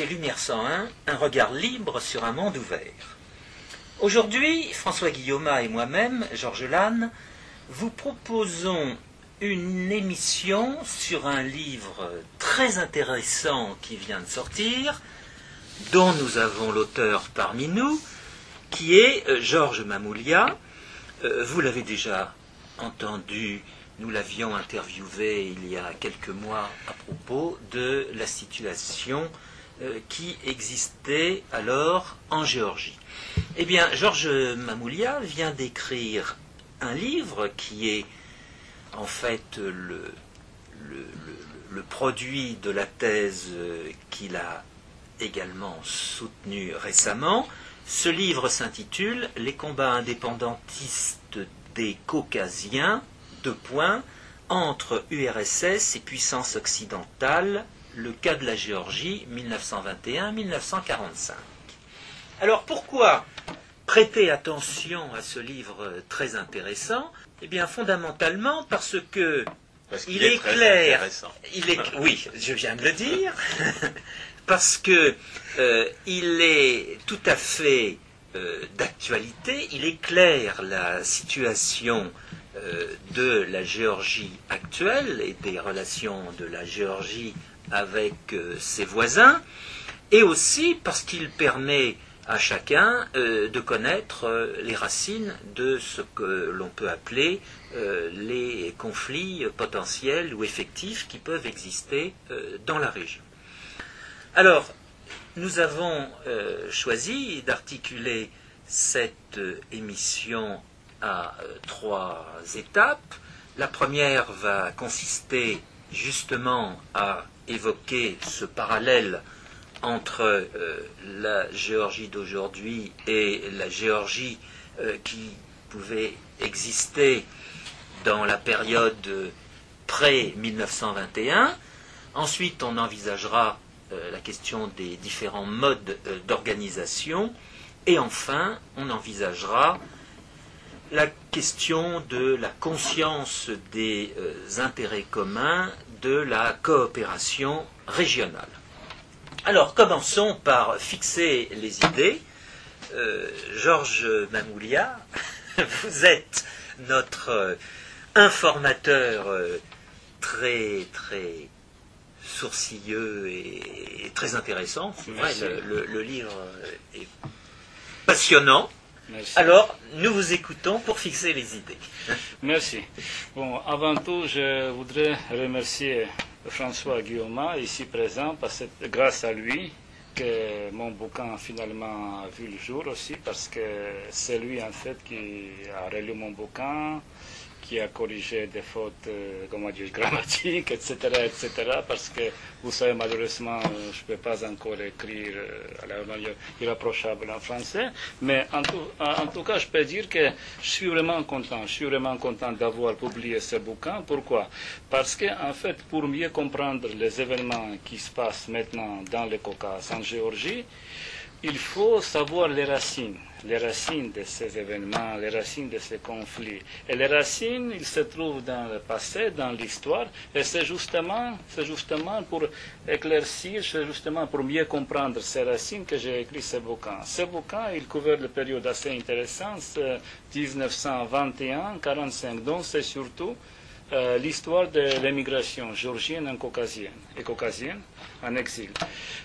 écoutez Lumière 101, un regard libre sur un monde ouvert. Aujourd'hui, François Guillaume et moi-même, Georges Lannes, vous proposons une émission sur un livre très intéressant qui vient de sortir, dont nous avons l'auteur parmi nous, qui est euh, Georges Mamoulia. Euh, vous l'avez déjà entendu, nous l'avions interviewé il y a quelques mois à propos de la situation qui existait alors en Géorgie. Eh bien, Georges Mamoulia vient d'écrire un livre qui est en fait le, le, produit de la thèse qu'il a également soutenue récemment. Ce livre s'intitule Les combats indépendantistes des Caucasiens, deux points, entre URSS et puissance occidentale, le cas de la Géorgie 1921-1945. Alors pourquoi prêter attention à ce livre très intéressant? Eh bien fondamentalement parce que il est, clair, il est, oui, je viens de le dire, parce que euh, il est tout à fait euh, d'actualité, il est clair la situation euh, de la Géorgie actuelle et des relations de la Géorgie avec ses voisins, et aussi parce qu'il permet à chacun euh, de connaître euh, les racines de ce que l'on peut appeler euh, les conflits potentiels ou effectifs qui peuvent exister dans la région. Alors, nous avons choisi d'articuler cette émission à trois étapes. La première va consister justement à évoquer ce parallèle entre euh, la Géorgie d'aujourd'hui et la Géorgie euh, qui pouvait exister dans la période pré-1921. Ensuite, on envisagera euh, la question des différents modes d'organisation. Et enfin, on envisagera la question de la conscience des intérêts communs de la coopération régionale. Alors, commençons par fixer les idées. Euh, Georges Mamoulia, vous êtes notre euh, informateur euh, très, très sourcilleux et, très intéressant. le, livre est passionnant. Alors, nous vous écoutons pour fixer les idées. Merci. Bon, avant tout, je voudrais remercier François Guillaume, ici présent, parce que grâce à lui que mon bouquin finalement a vu le jour aussi, parce que c'est lui en fait qui a relu mon bouquin, qui a corrigé des fautes, euh, comment dire, grammatiques, etc., etc., parce que, vous savez, malheureusement, je ne peux pas encore écrire euh, à la manière irréprochable en français, mais en tout, en tout, cas, je peux dire que je suis vraiment content, je suis vraiment content d'avoir publié ce bouquin. Pourquoi? Parce que, en fait, pour mieux comprendre les événements qui se passent maintenant dans le Caucase, en Géorgie, il faut savoir les racines, les racines de ces événements, les racines de ces conflits. Et les racines, ils se trouvent dans le passé, dans l'histoire, et c'est justement, c'est justement pour éclaircir, c'est justement pour mieux comprendre ces racines que j'ai écrit ce bouquin. Ce bouquin, il couvre une période assez intéressante, 1921-45, donc c'est surtout euh, l'histoire de l'émigration géorgienne en caucasienne et caucasienne en exil.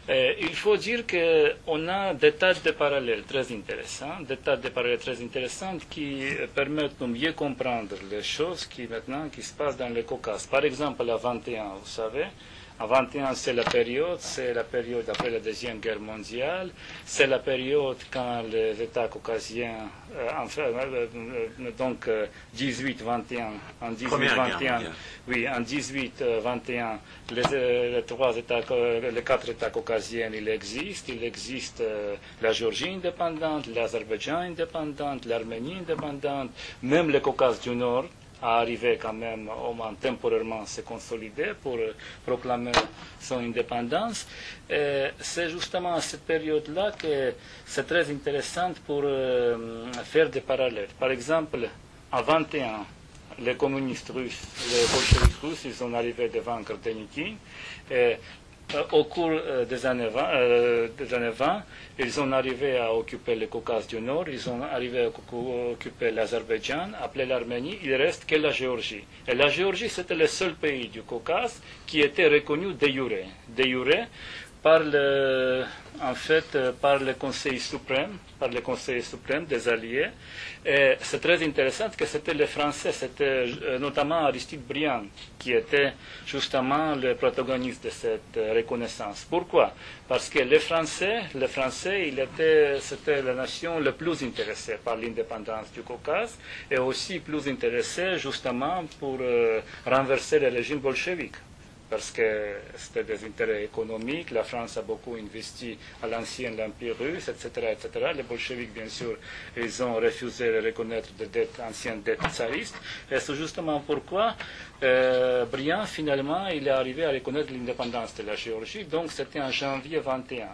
Euh, il faut dire qu'on a des tas de parallèles très intéressants, des tas de parallèles très intéressants qui permettent de mieux comprendre les choses qui maintenant qui se passent dans le Caucase. Par exemple, à 21, vous savez, en 21, c'est la période, c'est la période après la Deuxième Guerre mondiale, c'est la période quand les États caucasiens, euh, enfin, euh, euh, donc 18-21, en 18-21, oui, en 18-21, les, les, trois États, les quatre États caucasiens, il existe, il existe la Géorgie indépendante, l'Azerbaïdjan indépendante, l'Arménie indépendante, même le Caucase du Nord, à arriver quand même au moins temporairement se consolider pour proclamer son indépendance. C'est justement à cette période-là que c'est très intéressant pour euh, faire des parallèles. Par exemple, en 21, les communistes russes, les bolcheviks russes, ils sont arrivés devant Denikin. Et au cours des années, 20, des années 20, ils ont arrivé à occuper le Caucase du Nord, ils ont arrivé à occuper l'Azerbaïdjan, appelé l'Arménie, il reste que la Géorgie. Et la Géorgie, c'était le seul pays du Caucase qui était reconnu de jure. De jure par le, en fait, par le Conseil suprême, par le Conseil suprême des Alliés. Et c'est très intéressant que c'était les Français, c'était euh, notamment Aristide Briand, qui était justement le protagoniste de cette euh, reconnaissance. Pourquoi? Parce que les Français, les Français, il était, c'était la nation la plus intéressée par l'indépendance du Caucase et aussi plus intéressée justement pour euh, renverser le régime bolchevique parce que c'était des intérêts économiques. La France a beaucoup investi à l'ancien Empire russe, etc., etc. Les bolcheviks, bien sûr, ils ont refusé de reconnaître des dettes, anciennes dettes tsaristes. Et c'est justement pourquoi euh, Briand, finalement, il est arrivé à reconnaître l'indépendance de la Géorgie. Donc, c'était en janvier 21.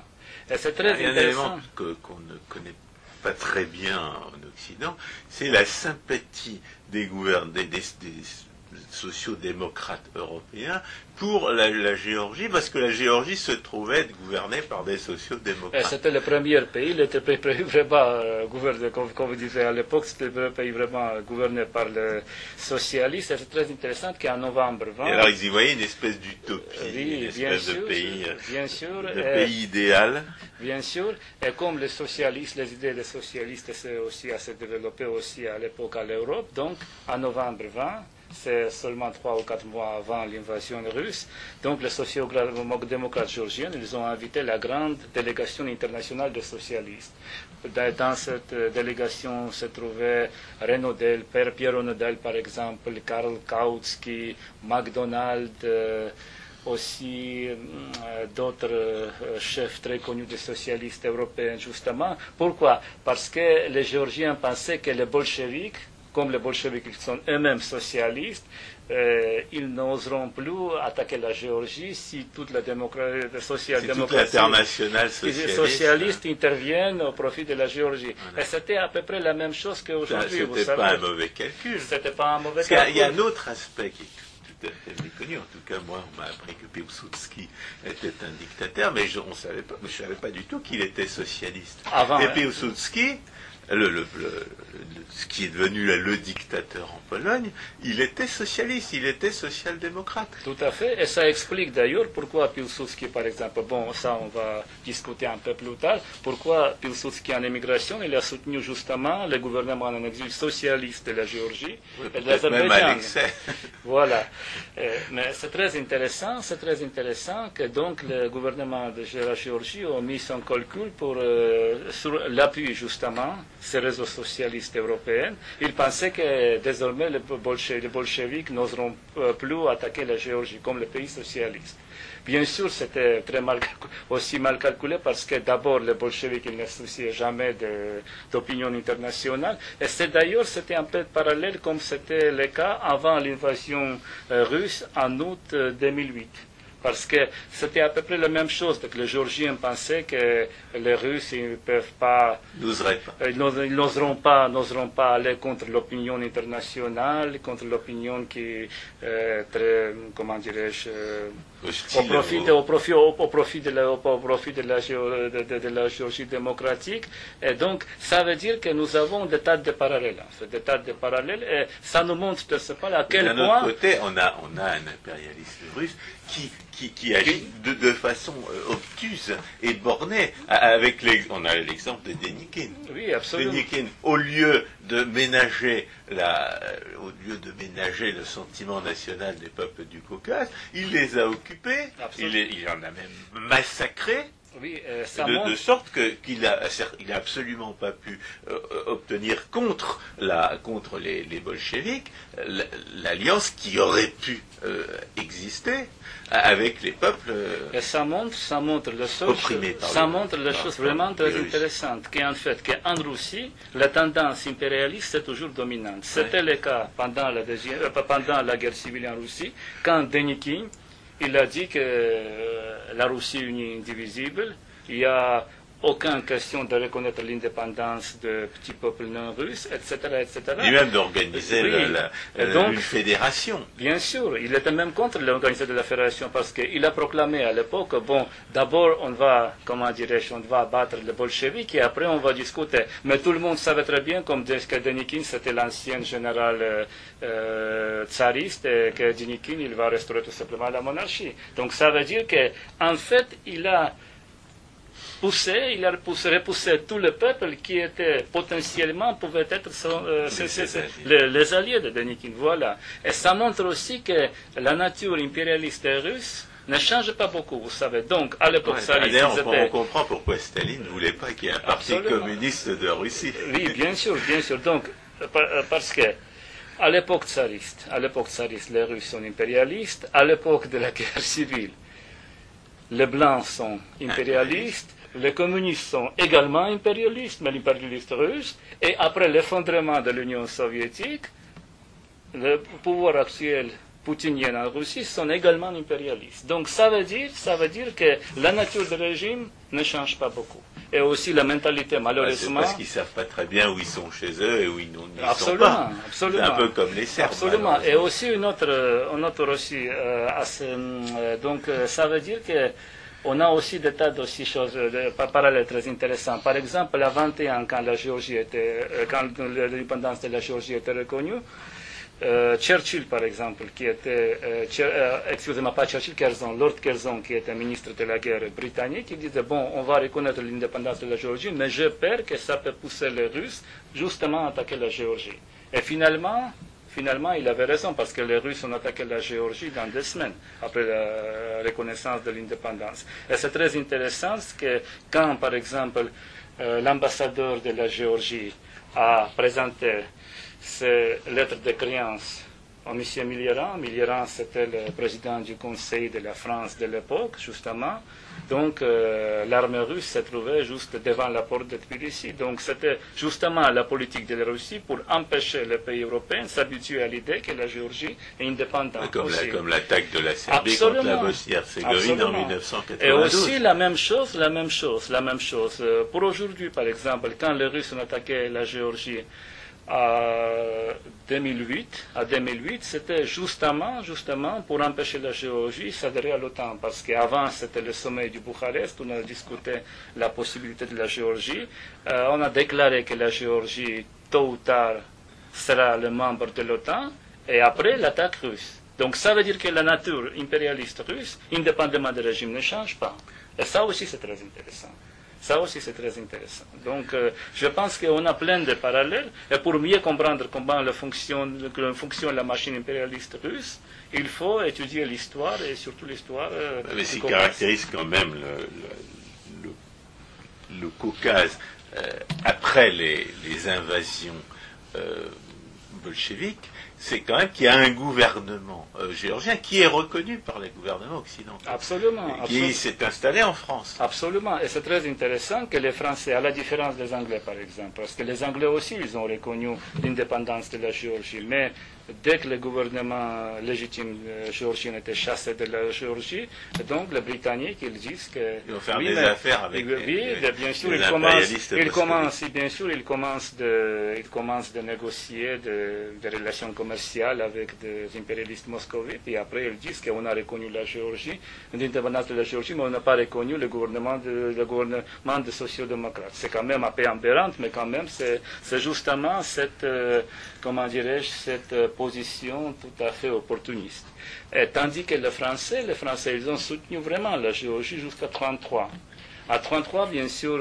Et c'est très Il y a un élément qu'on ne connaît pas très bien en Occident, c'est la sympathie des gouverneurs, des, des sociaux-démocrates européens pour la, Géorgie, parce que la Géorgie se trouvait être gouvernée par des sociaux-démocrates. C'était le premier pays, il était vraiment euh, gouverné, comme, vous disiez à l'époque, c'était le pays vraiment gouverné par le socialiste. C'est très intéressant qu'en novembre 20... Et alors ils y voyaient une espèce d'utopie, une espèce de pays, bien sûr, de pays idéal. Bien sûr, et comme les socialistes, les idées des socialistes c'est aussi à se développer aussi à l'époque à l'Europe, donc en novembre 20, c'est seulement trois ou quatre mois avant l'invasion russe. Donc les sociaux-démocrates géorgiens, ils ont invité la grande délégation internationale des socialistes. Dans cette délégation se trouvaient Renaudel, Pierre Renaudel par exemple, Karl Kautsky, McDonald, euh, aussi euh, d'autres euh, chefs très connus des socialistes européens, justement. Pourquoi? Parce que les Géorgiens pensaient que les bolcheviks comme les bolcheviks sont eux-mêmes socialistes, euh, ils n'oseront plus attaquer la Géorgie si toute la démocratie, social-démocratie socialiste, socialiste interviennent au profit de la Géorgie. Et c'était à peu près la même chose qu'aujourd'hui. Ce n'était pas un mauvais calcul. C'était pas un mauvais calcul. Il y a un autre aspect qui est tout à fait méconnu. En tout cas, moi, on m'a appris que Piłsudski était un dictateur, mais je ne savais pas, je savais pas du tout qu'il était socialiste. Avant, Et Piłsudski, le, ce qui est devenu le dictateur en Pologne, il était socialiste, il était social-démocrate. Tout à fait, et ça explique d'ailleurs pourquoi Pilsudski, par exemple, bon, ça on va discuter un peu plus tard, pourquoi Pilsudski en émigration, il a soutenu justement le gouvernement en exil socialiste de la Géorgie et de l'Azerbaïdjan. Voilà. mais c'est très intéressant, c'est très intéressant que donc le gouvernement de la Géorgie a mis son calcul pour, euh, sur l'appui justement ces réseaux socialistes européens, ils pensaient que désormais les, bolcheviks n'oseront euh, plus attaquer la Géorgie comme le pays socialiste. Bien sûr, c'était très mal, aussi mal calculé parce que d'abord, les bolcheviks ne souciaient jamais d'opinion internationale. Et c'est d'ailleurs, c'était un peu parallèle comme c'était le cas avant l'invasion euh, russe en août 2008. Euh, parce que c'était à peu près la même chose. que les Géorgiens pensaient que les Russes ne peuvent pas, pas. ils n'oseront pas, n'oseront pas aller contre l'opinion internationale, contre l'opinion qui est euh, très, comment dirais-je, euh, au profit, de, au, profit, au, profit de la, au profit de la, de, la Géorgie démocratique. Et donc, ça veut dire que nous avons des tas de parallèles. des tas de parallèles. Et ça nous montre de ce pas à quel point. D'un autre côté, on a, on a un impérialiste russe qui qui, agit de, façon euh, obtuse et bornée. Avec les, on a l'exemple de Denikin. Oui, absolument. Denikin, au lieu de ménager la, euh, au lieu de ménager le sentiment national des peuples du Caucase, il les a occupés. Il, il, en a même massacré. Oui, euh, de, sorte qu'il n'a a absolument pas pu obtenir contre, la, contre les, les bolcheviks l'alliance qui aurait pu exister avec les peuples et ça montre, ça montre la chose, ça montre la chose vraiment très intéressante, qu'en fait, qu'en Russie, la tendance impérialiste est toujours dominante. C'était le cas pendant la, euh, pendant la guerre civile en Russie, quand Denikin, il a dit que euh, la Russie est indivisible, il y a aucune question de reconnaître l'indépendance de petits peuples non russes, etc. etc. Et même d'organiser une fédération. Bien sûr, il était même contre l'organisation de la fédération parce qu'il a proclamé à l'époque, bon, d'abord on va, comment dirais-je, on va battre les bolcheviks et après on va discuter. Mais tout le monde savait très bien, comme que Denikin, c'était l'ancien général euh, euh, tsariste, et que Denikin, il va restaurer tout simplement la monarchie. Donc ça veut dire qu'en fait, il a poussé, il a repoussé, repoussé tout le peuple qui était potentiellement, pouvait être euh, les, alliés de Denikin. Voilà. Et ça montre aussi que la nature impérialiste russe ne change pas beaucoup, vous savez. Donc, à l'époque ouais, on, comprend pourquoi Staline ne voulait pas qu'il y ait un parti communiste de Russie. Oui, bien sûr, bien sûr. Donc, euh, parce que à l'époque tsariste, à l'époque tsariste, les Russes sont impérialistes. À l'époque de la guerre civile, les Blancs sont impérialistes. Les communistes sont également impérialistes, mais l'impérialiste russe. Et après l'effondrement de l'Union soviétique, le pouvoir actuel poutinien en Russie sont également impérialistes. Donc ça veut dire, ça veut dire que la nature du régime ne change pas beaucoup. Et aussi la mentalité, malheureusement. parce qu'ils ne savent pas très bien où ils sont chez eux et où ils ne sont pas. Absolument. C'est un peu comme les Serbes. Absolument. Et aussi une autre, une autre aussi, euh, euh, donc euh, ça veut dire que on a aussi des tas de choses parallèles très intéressantes. Par exemple, à 21, quand la Géorgie était, euh, quand l'indépendance de la Géorgie était reconnue, euh, Churchill, par exemple, qui était, euh, excusez-moi, pas Churchill, Curzon, Lord Curzon, qui était ministre de la guerre britannique, il disait, bon, on va reconnaître l'indépendance de la Géorgie, mais je peur que ça peut pousser les Russes justement à attaquer la Géorgie. Et finalement, Finalement, il avait raison parce que les Russes ont attaqué la Géorgie dans deux semaines après la reconnaissance de l'indépendance. Et c'est très intéressant que quand, par exemple, euh, l'ambassadeur de la Géorgie a présenté ses lettres de créance à M. Milieran, Milieran c'était le président du Conseil de la France de l'époque, justement, donc euh, l'armée russe se trouvait juste devant la porte de Tbilissi. Donc c'était justement la politique de la Russie pour empêcher les pays européens de s'habituer à l'idée que la Géorgie est indépendante. Comme, l'attaque de la Serbie contre la Bosnie-Herzégovine en 1992. Et aussi la même chose, la même chose, la même chose. Euh, pour aujourd'hui, par exemple, quand les Russes ont attaqué la Géorgie, à 2008, à 2008, c'était justement, justement pour empêcher la Géorgie s'adhérer à l'OTAN, parce qu'avant c'était le sommet du Bucarest, on a discuté la possibilité de la Géorgie, euh, on a déclaré que la Géorgie, tôt ou tard, sera le membre de l'OTAN, et après l'attaque russe. Donc ça veut dire que la nature impérialiste russe, indépendamment du régime, ne change pas. Et ça aussi c'est très intéressant. Ça aussi, c'est très intéressant. Donc, euh, je pense qu'on a plein de parallèles. Et pour mieux comprendre comment fonctionne, fonctionne la machine impérialiste russe, il faut étudier l'histoire et surtout l'histoire. Euh, Mais ce qui caractérise quand même le, le, Caucase euh, après les, les invasions bolcheviques, c'est quand même qu'il y a un gouvernement euh, géorgien qui est reconnu par les gouvernements occidentaux. Absolument. Qui s'est installé en France. Absolument. Et c'est très intéressant que les Français, à la différence des Anglais par exemple, parce que les Anglais aussi, ils ont reconnu l'indépendance de la Géorgie, mais dès que le gouvernement légitime euh, géorgien était chassé de la Géorgie, donc les Britanniques, ils disent que... Ils vont faire des affaires avec oui, les, bien sûr, ils commencent, ils commencent, bien sûr, ils commencent de, ils commencent de négocier des relations commerciales avec des impérialistes moscovites, et après ils disent qu'on a reconnu la Géorgie, l'indépendance de la Géorgie, mais on n'a pas reconnu le gouvernement de, le gouvernement de sociodémocrates. C'est quand même un peu aberrant, mais quand même, c'est justement cette, euh, comment dirais-je, cette euh, position tout à fait opportuniste. Tandis que les Français, les Français, ils ont soutenu vraiment la Géorgie jusqu'à 1933. À 1933, bien sûr,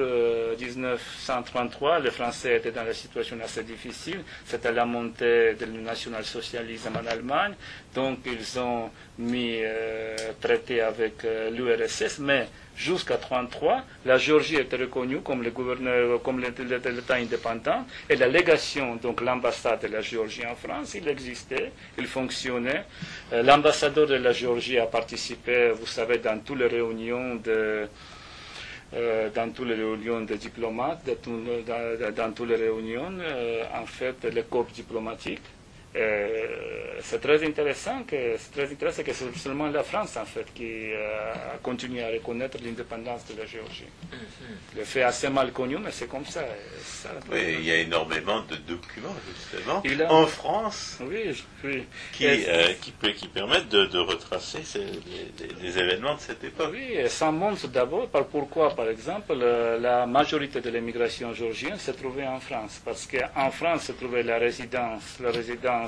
1933, euh, les Français étaient dans une situation assez difficile. C'était la montée du national-socialisme en Allemagne. Donc, ils ont mis euh, traité avec l'URSS, mais jusqu'à 1933, la Géorgie était reconnue comme le gouverneur, comme l'État indépendant, et la légation, donc l'ambassade de la Géorgie en France, il existait, il fonctionnait. Euh, l'ambassadeur de la Géorgie a participé, vous savez, dans toutes les réunions de euh, dans toutes les réunions de diplomates, dans, toutes les réunions, euh, en fait, les corps diplomatiques. Euh, c'est très intéressant que c'est très intéressant que c'est seulement la France en fait qui euh, a continué à reconnaître l'indépendance de la Géorgie. Mm-hmm. Le fait assez mal connu, mais c'est comme ça. oui, il y a énormément de documents justement en France qui, euh, qui, permettent de, retracer les, événements de cette époque. Oui, et ça montre d'abord par pourquoi, par exemple, la majorité de l'immigration géorgienne se trouvait en France, parce qu'en France se trouvait la résidence, la résidence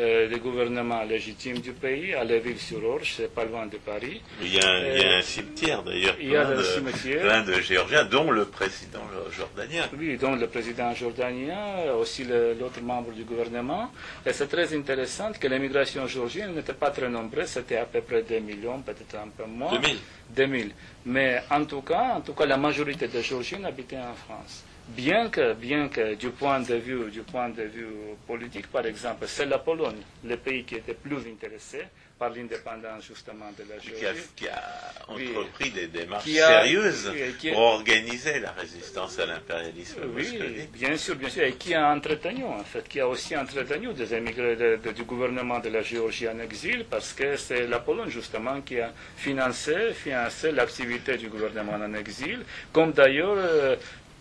euh, le gouvernement légitime du pays, à Léville-sur-Orge, c'est pas loin de Paris. Il y a un, il y a un cimetière d'ailleurs, plein, plein de Géorgiens, dont le président jordanien. Oui, dont le président jordanien, aussi l'autre membre du gouvernement. Et c'est très intéressant que l'immigration géorgienne n'était pas très nombreuse, c'était à peu près 2 millions, peut-être un peu moins. 2000 2000. Mais en tout cas, en tout cas, la majorité des Géorgiens habitaient en France bien que, bien que du point de vue, du point de vue politique, par exemple, c'est la Pologne, le pays qui était plus intéressé par l'indépendance justement de la Géorgie. Qui a, entrepris des démarches sérieuses pour organiser la résistance à l'impérialisme Oui, bien sûr, bien sûr, et qui a entretenu, en fait, qui a aussi entretenu des émigrés du gouvernement de la Géorgie en exil, parce que c'est la Pologne justement qui a financé, financé l'activité du gouvernement en exil, comme d'ailleurs euh,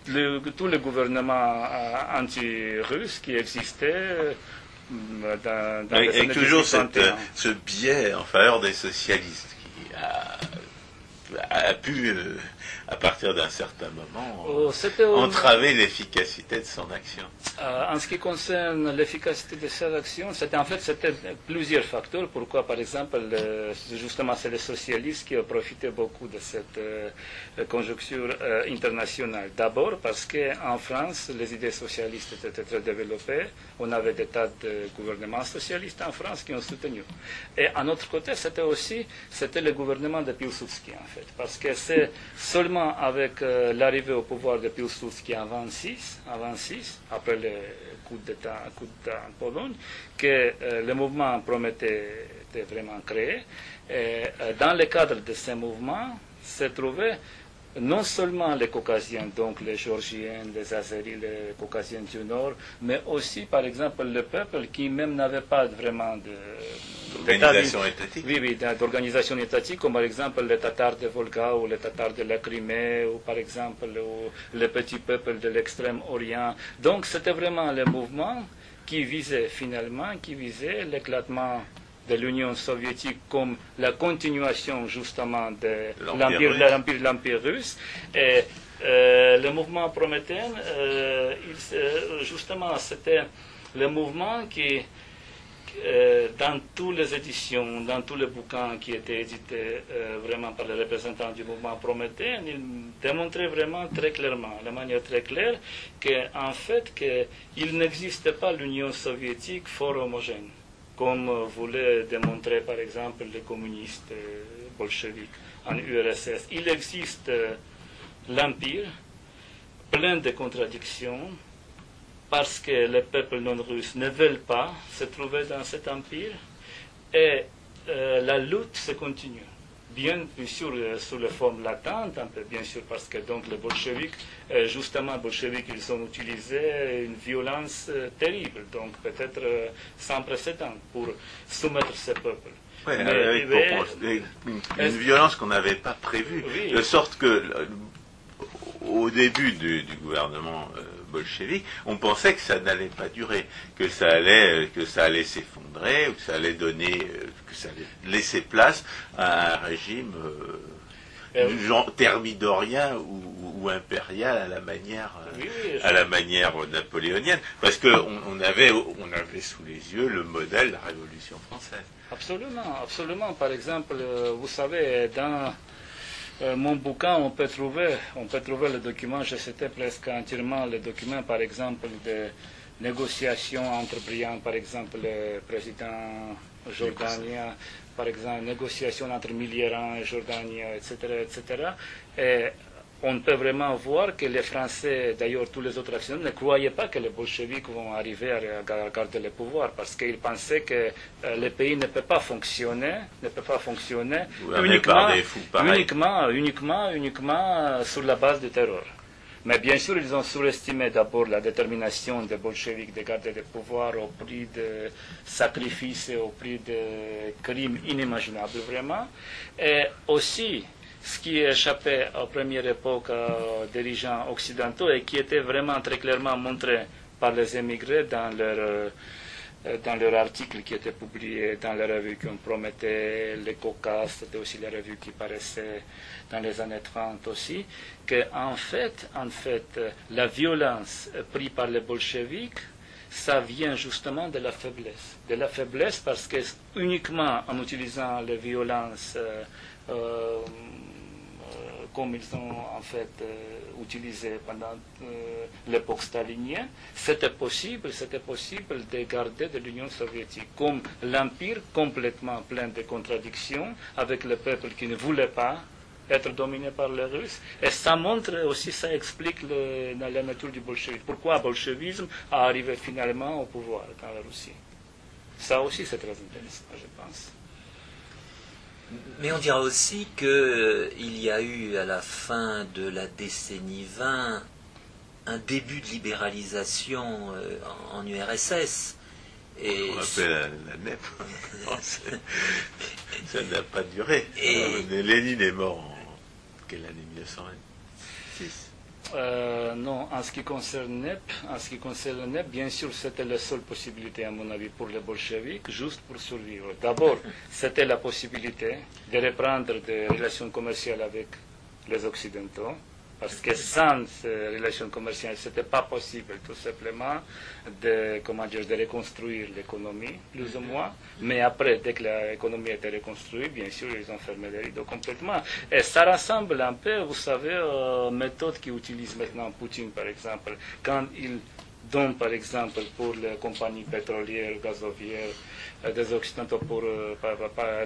le, tout le gouvernement euh, anti-russe qui existait euh, dans, dans les toujours ce biais en faveur des socialistes qui a, a pu euh, à partir d'un certain moment, oh, entraver l'efficacité de son action. Euh, en ce qui concerne l'efficacité de cette action, c'était en fait c'était plusieurs facteurs. Pourquoi, par exemple, justement, c'est les socialistes qui ont profité beaucoup de cette euh, conjoncture euh, internationale. D'abord parce qu'en France, les idées socialistes étaient très développées. On avait des tas de gouvernements socialistes en France qui ont soutenu. Et à autre côté, c'était aussi c'était le gouvernement de Piłsudski, en fait, parce que c'est seulement avec euh, l'arrivée au pouvoir de Piłsudski en 26, en 26 après le coup d'État en Pologne, que euh, le mouvement promettait de vraiment créer. Et, euh, dans le cadre de ce mouvement, se trouvaient non seulement les Caucasiens, donc les Géorgiens, les Azeris, les Caucasiens du Nord, mais aussi, par exemple, le peuple qui même n'avait pas vraiment de d'organisation étatique. Oui, oui, d'organisation étatique, comme par exemple les Tatars de Volga ou les Tatars de la Crimée, ou par exemple les petits peuples de l'extrême-orient. Donc c'était vraiment le mouvement qui visait finalement, qui visait l'éclatement de l'Union soviétique comme la continuation justement de l'Empire l'Empire russe. Et euh, le mouvement prométhée, euh, justement, c'était le mouvement qui, euh, dans toutes les éditions, dans tous les bouquins qui étaient édités vraiment par les représentants du mouvement Prométhée, il démontrait vraiment très clairement, de manière très claire, qu'en fait, il n'existait pas l'Union soviétique fort homogène comme voulaient démontrer par exemple les communistes bolcheviques en URSS. Il existe l'Empire, plein de contradictions, parce que les peuples non russes ne veulent pas se trouver dans cet empire, et euh, la lutte se continue bien, sûr euh, sous la forme latente, un peu bien sûr parce que donc les bolcheviks, euh, justement les bolcheviks, ils ont utilisé une violence euh, terrible, donc peut-être sans précédent pour soumettre ces peuples. une, violence qu'on n'avait pas prévue, de sorte que au début du, gouvernement bolchevique, on pensait que ça n'allait pas durer, que ça allait, que ça allait s'effondrer, ou que ça allait donner, que ça allait laisser place à un régime euh, genre thermidorien ou, impérial à la manière, à la manière napoléonienne, parce qu'on on avait, on avait sous les yeux le modèle de la Révolution française. Absolument, absolument. Par exemple, euh, vous savez, dans euh, mon bouquin, on peut trouver, on peut trouver le document, je citais presque entièrement le document, par exemple, de négociations entre brillants, par exemple, le président jordanien, par exemple, négociations entre Miliéran et Jordanie, etc., etc. Et on peut vraiment voir que les Français, d'ailleurs tous les autres actionnaires, ne croyaient pas que les bolcheviks vont arriver à garder le pouvoir parce qu'ils pensaient que euh, le pays ne peut pas fonctionner, ne peut pas fonctionner uniquement, uniquement, uniquement, uniquement sur la base du terror. Mais bien sûr, ils ont surestimé d'abord la détermination des bolcheviks de garder le pouvoir au prix de sacrifices et au prix de crimes inimaginables vraiment. Et aussi, ce qui échappait à première époque aux dirigeants occidentaux et qui était vraiment très clairement montré par les émigrés dans leur, euh, dans leur article qui était publié dans les revues qu'on promettait, les Caucases, c'était aussi les revues qui paraissaient dans les années 30 aussi, qu'en fait, en fait, la violence prise par les bolcheviks, ça vient justement de la faiblesse. De la faiblesse parce que uniquement en utilisant les violences euh, euh, comme ils ont en fait euh, utilisé pendant euh, l'époque stalinienne, c'était possible, c'était possible de garder de l'Union soviétique comme l'empire complètement plein de contradictions avec le peuple qui ne voulait pas être dominé par les Russes. Et ça montre aussi, ça explique la nature du bolchevisme. Pourquoi le bolchevisme a arrivé finalement au pouvoir dans la Russie? Ça aussi, c'est très intéressant, je pense. Mais on dira aussi qu'il euh, y a eu à la fin de la décennie 20 un début de libéralisation euh, en, URSS. Et on appelle la, la NEP. ça n'a pas duré. Et... Lénine est mort en quelle année? 1926 euh, non, en ce qui concerne en ce qui concerne NEP, bien sûr, c'était la seule possibilité, à mon avis, pour les bolcheviks, juste pour survivre. D'abord, c'était la possibilité de reprendre des relations commerciales avec les Occidentaux, parce que sans ces relations commerciales, ce n'était pas possible tout simplement de, comment dire, de reconstruire l'économie, plus ou moins. Mais après, dès que l'économie a été reconstruite, bien sûr, ils ont fermé les rideaux complètement. Et ça ressemble un peu, vous savez, aux méthodes qu'utilise maintenant Poutine, par exemple, quand il donne, par exemple, pour les compagnies pétrolières, gazovières, euh, des Occidentaux pour euh,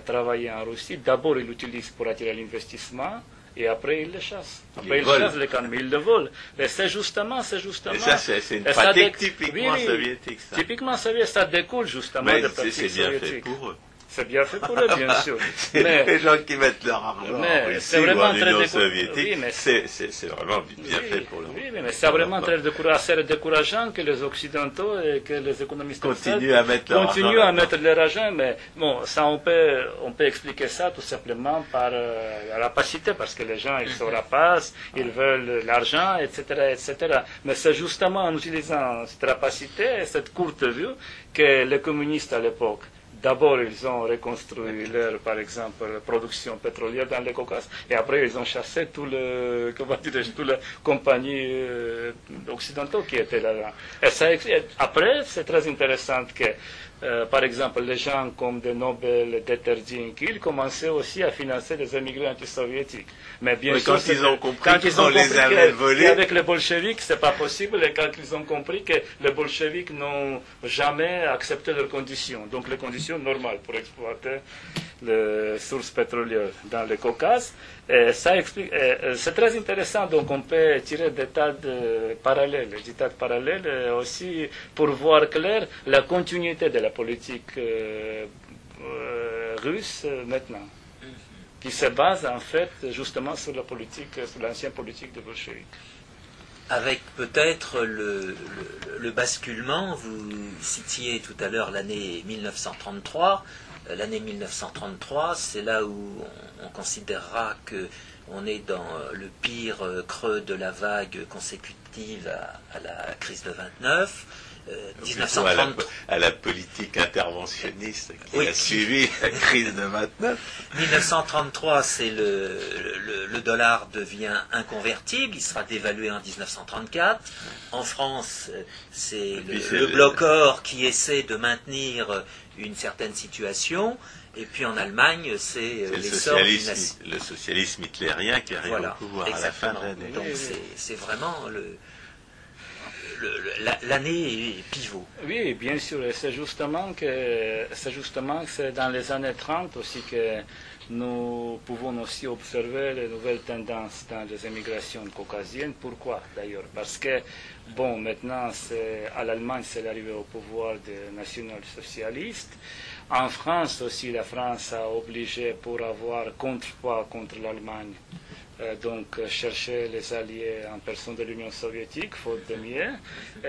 travailler en Russie. D'abord, il l'utilise pour attirer l'investissement et après il le chasse. Après il, chasse les cannes, mais il le vole. Et c'est justement, c'est justement. Et ça, c'est une pratique typiquement soviétique. Ça. Typiquement soviétique, ça découle justement mais de pratiques C'est bien fait pour eux. C'est bien fait pour eux, bien sûr. mais, les gens qui mettent leur argent mais c'est vraiment très soviétique, oui, c'est vraiment bien fait pour eux. Oui, mais c'est vraiment très décourageant que les Occidentaux et que les économistes continuent à mettre leur continuent à mettre leur argent. Mais bon, ça, on peut, on peut expliquer ça tout simplement par euh, la rapacité, parce que les gens, ils se rapaces, ils veulent l'argent, etc., etc. Mais c'est justement en utilisant cette rapacité, cette courte vue, que les communistes à l'époque D'abord, ils ont reconstruit leur, par exemple, production pétrolière dans les Caucases, et après, ils ont chassé tous les, comment toutes les compagnies euh, occidentaux qui étaient là. Et ça, après, c'est très intéressant que euh, par exemple, les gens comme de Nobel, Detergink, ils commençaient aussi à financer les émigrés anti-soviétiques. Mais bien sûr, quand ils ont compris quand ils ont les avait volés. Avec les bolcheviks, c'est pas possible. Et quand ils ont compris que les bolcheviks n'ont jamais accepté leurs conditions, donc les conditions normales pour exploiter les sources pétrolières dans le Caucase, ça explique. c'est très intéressant. Donc, on peut tirer des tas de parallèles, des tas de parallèles aussi pour voir clair la continuité de la politique euh, euh, russe euh, maintenant qui se base en fait justement sur la politique, sur l'ancienne politique de bolcheviks. Avec peut-être le, basculement, vous citiez tout à l'heure l'année 1933. L'année 1933, c'est là où on, considérera que on est dans le pire creux de la vague consécutive à, à la crise de 29. 1930... à, la, politique interventionniste qui a suivi la crise de 29. 1933, c'est le, le, dollar devient inconvertible, il sera dévalué en 1934. En France, c'est le, bloc or qui essaie de maintenir une certaine situation. Et puis en Allemagne, c'est le socialisme, le socialisme hitlérien qui arrive au pouvoir à la fin de l'année. Donc c'est vraiment le, l'année pivot. Oui, bien sûr. C'est justement que c'est justement que c'est dans les années 30 aussi que nous pouvons aussi observer les nouvelles tendances dans les émigrations caucasiennes. Pourquoi d'ailleurs? Parce que, bon, maintenant, à l'Allemagne, c'est l'arrivée au pouvoir des national-socialistes. En France aussi, la France a obligé pour avoir contrepoids contre l'Allemagne euh, donc euh, chercher les alliés en personne de l'Union soviétique, faute de mieux.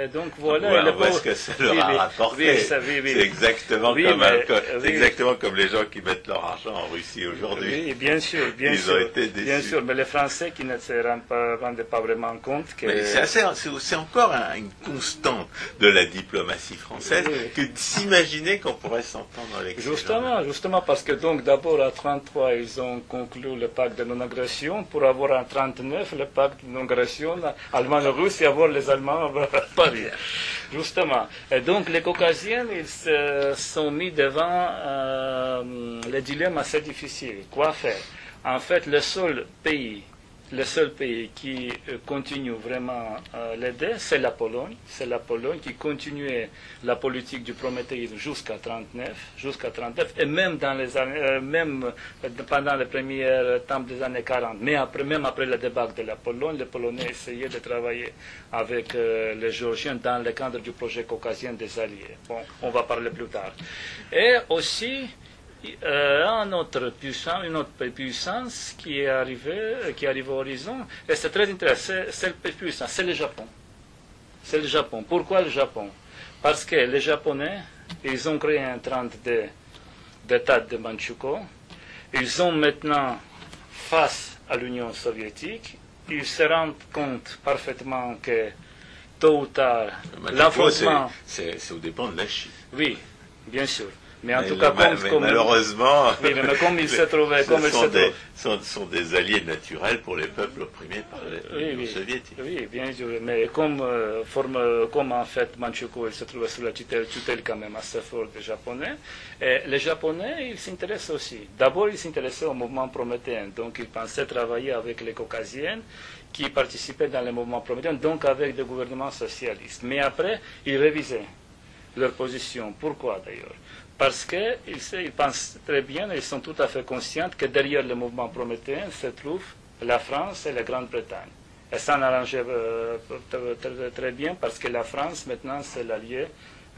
Et donc voilà. Ouais, ce que ça leur a rapporté. c'est exactement, comme, exactement comme les gens qui mettent leur argent en Russie aujourd'hui. Oui, bien sûr, bien Ils sûr. Ont été déçus. Bien sûr, mais les Français qui ne se rendent pas, rendaient pas vraiment compte que. C'est encore une constante de la diplomatie française que de s'imaginer qu'on pourrait s'entendre avec Justement, justement parce que donc d'abord à 33 ils ont conclu le pacte de non-agression pour avoir en 39 le pacte de non-agression allemand-russe et avoir les Allemands à Paris. Justement. Et donc les Caucasiens, ils se sont mis devant euh, le dilemme assez difficile. Quoi faire? En fait, le seul pays le seul pays qui euh, continue vraiment à l'aider, c'est la Pologne. C'est la Pologne qui continuait la politique du prométhéisme jusqu'à 39, jusqu'à 39, et même euh, pendant les premiers temps des années 40. Mais même après le débâcle de la Pologne, les Polonais essayaient de travailler avec euh, les Géorgiens dans le cadre du projet caucasien des Alliés. Bon, on va parler plus tard. Et aussi, euh, un autre puissance, une autre puissance qui est arrivée, qui arrive au horizon, et c'est très intéressant, c'est puissance, c'est le Japon. C'est le Japon. Pourquoi le Japon? Parce que les Japonais, ils ont créé un 32 d'État de Manchukuo, ils ont maintenant, face à l'Union soviétique, ils se rendent compte parfaitement que tôt ou tard, l'affrontement... C'est au dépend de la Chine. Oui, bien sûr. Mais en tout cas, comme, malheureusement, oui, mais comme il se trouvait, comme sont, des, sont, sont, des alliés naturels pour les peuples opprimés par les oui, soviétiques. Oui, bien sûr. Mais comme, euh, forme, comme en fait Manchukuo il se trouvait sous la tutelle, tutelle quand même assez forte des Japonais, et les Japonais, ils s'intéressent aussi. D'abord, ils s'intéressaient au mouvement prométhéen, donc ils pensaient travailler avec les Caucasiens qui participaient dans le mouvement prométhéen, donc avec des gouvernements socialistes. Mais après, ils révisaient leur position. Pourquoi d'ailleurs? Parce qu'ils pensent très bien, ils sont tout à fait conscients que derrière le mouvement prométhéen se trouve la France et la Grande-Bretagne. Et ça n'arrangeait euh, très bien parce que la France, maintenant, c'est l'allié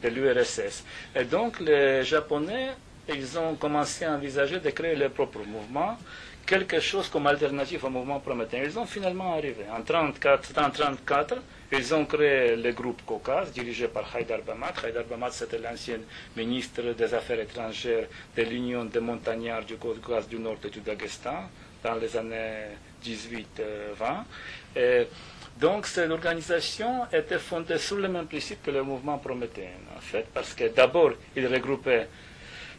de l'URSS. Et donc, les Japonais, ils ont commencé à envisager de créer leur propre mouvement, quelque chose comme alternative au mouvement prométhéen. Ils ont finalement arrivé. En 1934, ils ont créé le groupe Caucase, dirigé par Haïdar Bamat. Haïdar Bamat, c'était l'ancien ministre des Affaires étrangères de l'Union des montagnards du Caucase du Nord et du Daghestan dans les années 18-20. Donc, cette organisation était fondée sur le même principe que le mouvement prométhéen, en fait, parce que d'abord, il regroupait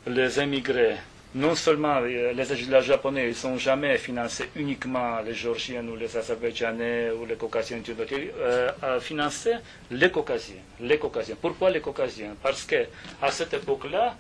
les émigrés non seulement euh, les japonais ne sont jamais financés uniquement les Georgiens ou les Azerbaïdjanais ou les Caucasiens, euh, euh, finançaient les Caucasiens. Les Caucasiens. Pourquoi les Caucasiens? Parce qu'à cette époque-là,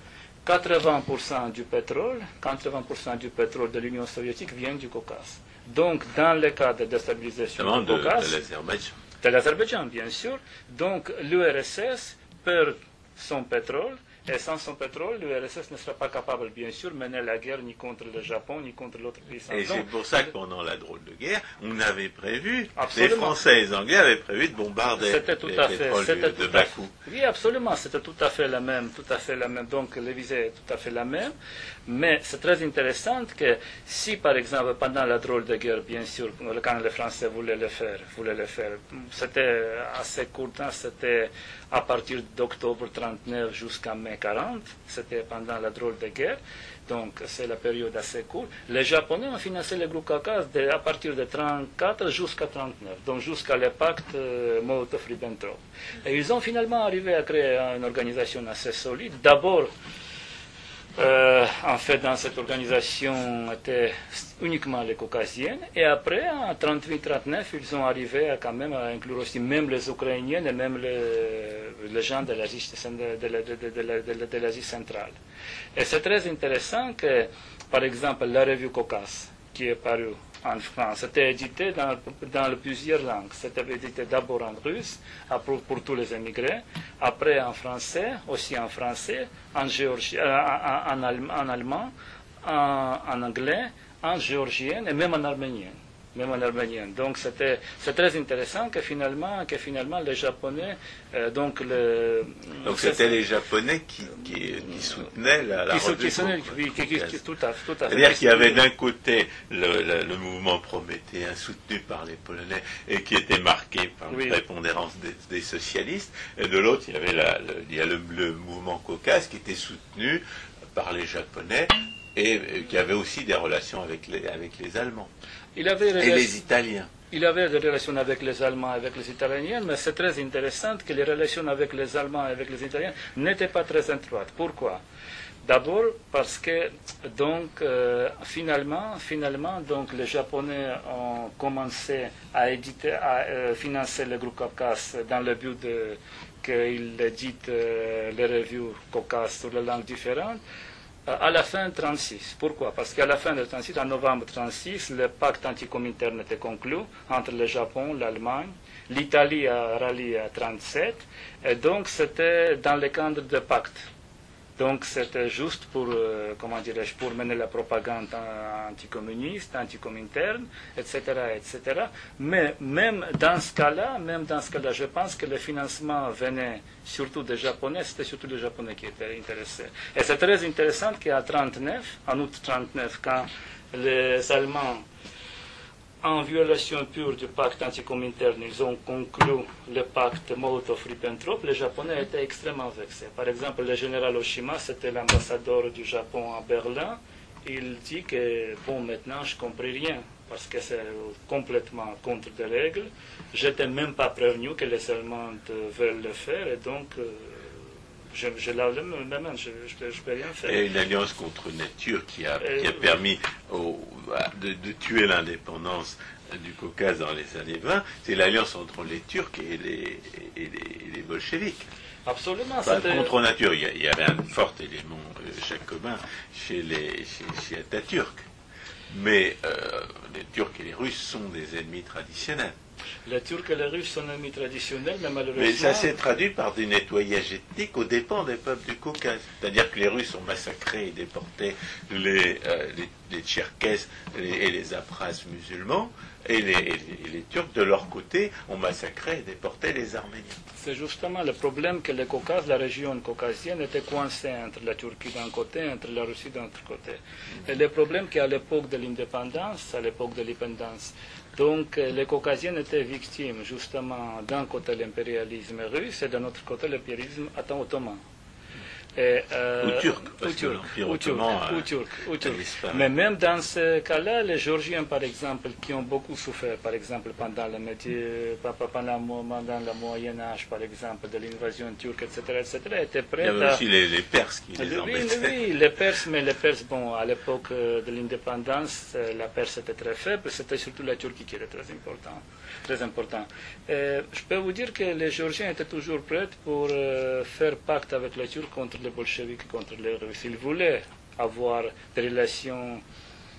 80% du pétrole, 80% du pétrole de l'Union soviétique vient du Caucase. Donc, dans le cas de déstabilisation du Caucase, de l'Azerbaïdjan. De l'Azerbaïdjan, bien sûr. Donc, l'URSS perd son pétrole et sans son pétrole, l'URSS ne sera pas capable, bien sûr, de mener la guerre ni contre le Japon, ni contre l'autre puissance. Et c'est pour ça que pendant la drôle de guerre, on avait prévu, les Français et les Anglais avaient prévu de bombarder c'était tout les à fait, de Bakou. Oui, absolument, c'était tout à fait la même, tout à fait la même. Donc, les visées tout à fait la même. Mais c'est très intéressant que si, par exemple, pendant la drôle de guerre, bien sûr, quand les Français voulaient le faire, voulaient le faire, c'était assez court, hein, c'était à partir d'octobre 39 jusqu'à mai 40, c'était pendant la drôle de guerre, donc c'est la période assez courte. Les Japonais ont financé le groupe Caucase à partir de 34 jusqu'à 39, donc jusqu'à le pacte euh, Molotov-Ribbentrop. Et ils ont finalement arrivé à créer une organisation assez solide. D'abord, euh, en fait, dans cette organisation étaient uniquement les caucasiennes. Et après, en 38-39, ils sont arrivés à, quand même inclure aussi même les Ukrainiennes et même les, les gens de l'Asie centrale. Et c'est très intéressant que, par exemple, la revue Caucase, qui est parue C'était édité dans, dans plusieurs langues. C'était édité d'abord en russe, pour, pour, tous les émigrés, après en français, aussi en français, en, géorgie, euh, en, allemand, en, anglais, en géorgien et même en arménien même en arménien. Donc c'était c'est très intéressant que finalement que finalement les Japonais euh, donc le donc c'était les Japonais qui, qui, soutenaient la, la qui, soutenaient, oui, tout à, tout à C'est-à-dire qu'il y avait d'un côté le, le, mouvement prométhéen soutenu par les Polonais et qui était marqué par une prépondérance des, socialistes, et de l'autre il y avait la, le, il y a le, mouvement caucase qui était soutenu par les Japonais et qui avait aussi des relations avec les, avec les Allemands. Il avait et les Italiens. Il avait des relations avec les Allemands, avec les Italiens, mais c'est très intéressant que les relations avec les Allemands et avec les Italiens n'étaient pas très étroites. Pourquoi? D'abord parce que donc euh, finalement, finalement donc les Japonais ont commencé à éditer, à euh, financer le groupe Caucase dans le but de qu'il édite euh, les revues Caucase sur les langues différentes à la fin 36. Pourquoi? Parce qu'à la fin de 36, en novembre 36, le pacte anticominterne était conclu entre le Japon, l'Allemagne, l'Italie a rallié à 37, et donc c'était dans le cadre de pacte. Donc c'était juste pour, euh, comment dirais-je, pour mener la propagande anticommuniste, anticominterne, etc., etc. Mais même dans ce cas-là, même dans ce cas-là, je pense que le financement venait surtout des Japonais, c'était surtout les Japonais qui étaient intéressés. Et c'est très intéressant qu'à 39, en août 39, quand les Allemands en violation pure du pacte anticominterne, ils ont conclu le pacte Molotov-Ribbentrop, les Japonais étaient extrêmement vexés. Par exemple, le général Oshima, c'était l'ambassadeur du Japon à Berlin, il dit que, bon, maintenant, je ne comprends rien, parce que c'est complètement contre les règles. Je n'étais même pas prévenu que les Allemands veulent le faire, et donc, euh, je, je lave ma main, je ne peux rien faire. Et une alliance contre nature qui a, qui a permis de, de, tuer l'indépendance du Caucase dans les années 20, c'est l'alliance entre les Turcs et les, et les, bolcheviks. Absolument. contre nature, il y, avait un fort élément euh, jacobin chez les chez, chez Atatürk. Mais euh, les Turcs et les Russes sont des ennemis traditionnels. Les Turcs et les Russes sont ennemis traditionnels, mais malheureusement. Mais ça s'est traduit par du nettoyage ethnique aux dépens des peuples du Caucase. C'est-à-dire que les Russes ont massacré et déporté les, euh, les, Tcherkesses et les Abkhazes musulmans, et les, Turcs, de leur côté, ont massacré et déporté les Arméniens. C'est justement le problème que le Caucase, la région caucasienne, était coincée entre la Turquie d'un côté, entre la Russie d'un autre côté. Et le problème qu'à l'époque de l'indépendance, à l'époque de l'indépendance, donc euh, les Caucasiens étaient victimes justement d'un côté l'impérialisme russe et d'un autre côté l'impérialisme ottoman. Et, euh, ou turc, parce que Mais même dans ce cas-là, les Géorgiens, par exemple, qui ont beaucoup souffert, par exemple, pendant le, métier, pendant, le Moyen Âge, par exemple, de l'invasion turque, etc., etc., étaient prêts. Il y avait aussi les, Perses qui les. Oui, oui, les Perses, mais les Perses, bon, à l'époque euh, de l'indépendance, euh, la Perse était très faible, c'était surtout la Turquie qui était très importante très important. Euh, je peux vous dire que les Géorgiens étaient toujours prêts pour euh, faire pacte avec les Turcs contre les bolcheviks, contre les Russes. Ils voulaient avoir des relations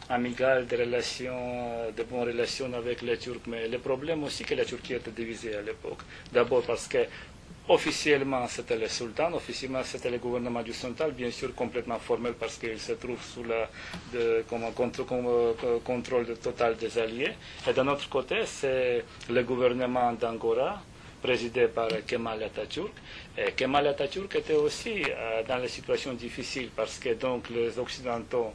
amicales, des relations, euh, de bonnes relations avec les Turcs. Mais le problème aussi que la Turquie était divisée à l'époque. D'abord parce que Officiellement, c'était le sultan, officiellement, c'était le gouvernement du sultan, bien sûr complètement formel parce qu'il se trouve sous le contrôle total des alliés. Et d'un autre côté, c'est le gouvernement d'Angora, présidé par Kemal Atatürk. Kemal Atatürk était aussi euh, dans la situation difficile parce que donc les Occidentaux,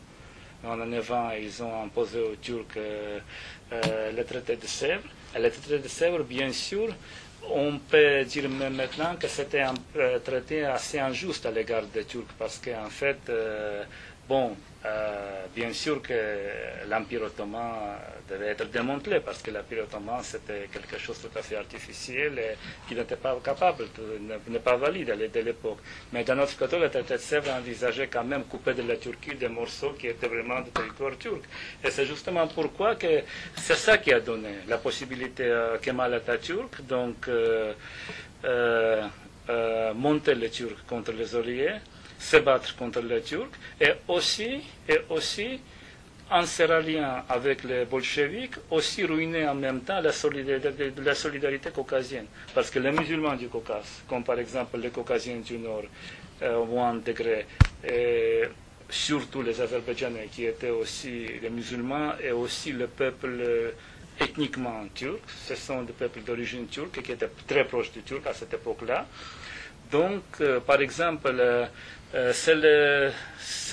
en avant, ils ont imposé aux Turcs euh, euh, le traité de Sèvres. Le traité de Sèvres, bien sûr, on peut dire même maintenant que c'était un traité assez injuste à l'égard des Turcs parce qu'en fait, bon, euh, bien sûr que l'Empire ottoman devait être démantelé parce que l'Empire ottoman c'était quelque chose de tout à fait artificiel et qui n'était pas capable, n'est pas valide à l'époque. Mais d'un autre côté, le traité de Sèvres envisageait quand même couper de la Turquie des morceaux qui étaient vraiment de territoire turc. Et c'est justement pourquoi que c'est ça qui a donné la possibilité à Kemal Atatürk, donc euh, euh, monter les Turcs contre les Alliés se battre contre les Turcs et aussi, et aussi en se ralliant avec les bolcheviks, aussi ruiner en même temps la solidarité, la solidarité caucasienne. Parce que les musulmans du Caucase, comme par exemple les Caucasiens du Nord, euh, au moins degré, surtout les Azerbaïdjanais qui étaient aussi les musulmans et aussi le peuple ethniquement turc. Ce sont des peuples d'origine turque qui étaient très proches du turc à cette époque-là. Donc, par exemple, c'est le,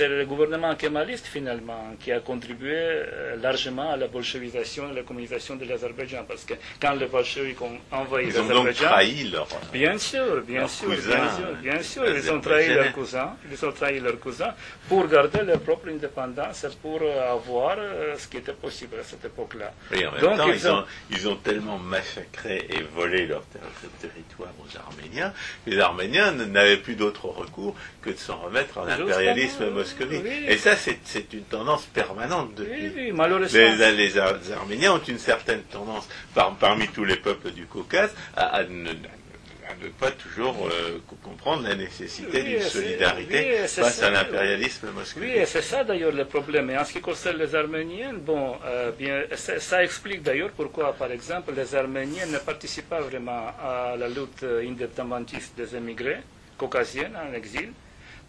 le, gouvernement kémaliste finalement qui a contribué euh, largement à la bolchevisation et la communisation de l'Azerbaïdjan. Parce que quand les bolcheviks ont envahi l'Azerbaïdjan. Ils ont trahi leur. Bien sûr, bien sûr, bien sûr, bien sûr. Ils ont trahi leurs cousins. Ils ont trahi leurs cousins pour garder leur propre indépendance et pour avoir euh, ce qui était possible à cette époque-là. Et en même Donc, temps, ils, ont... ils, ont, tellement massacré et volé leur territoire aux Arméniens que les Arméniens n'avaient plus d'autre recours que de s'en remettre à l'impérialisme moscovite. Et ça, c'est une tendance permanente depuis. Oui, malheureusement. Les, les, Arméniens ont une certaine tendance, parmi tous les peuples du Caucase, à, ne, pas toujours euh, comprendre la nécessité d'une solidarité face à l'impérialisme moscovite. Oui, c'est ça d'ailleurs le problème. Et en ce qui concerne les Arméniens, bon, euh, bien, ça explique d'ailleurs pourquoi, par exemple, les Arméniens ne participent pas vraiment à la lutte indépendantiste des émigrés caucasiens en exil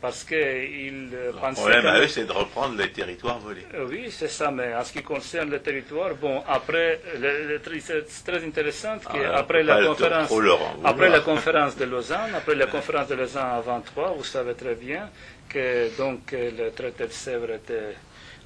parce qu'ils pensaient... Le problème à eux, c'est de reprendre les territoires volés. Euh, oui, c'est ça, mais en ce qui concerne le territoire, bon, après, c'est très intéressant qu'après ah, la, conférence, après la conférence de Lausanne, après la conférence de Lausanne à 23, vous savez très bien que donc le traité de Sèvres était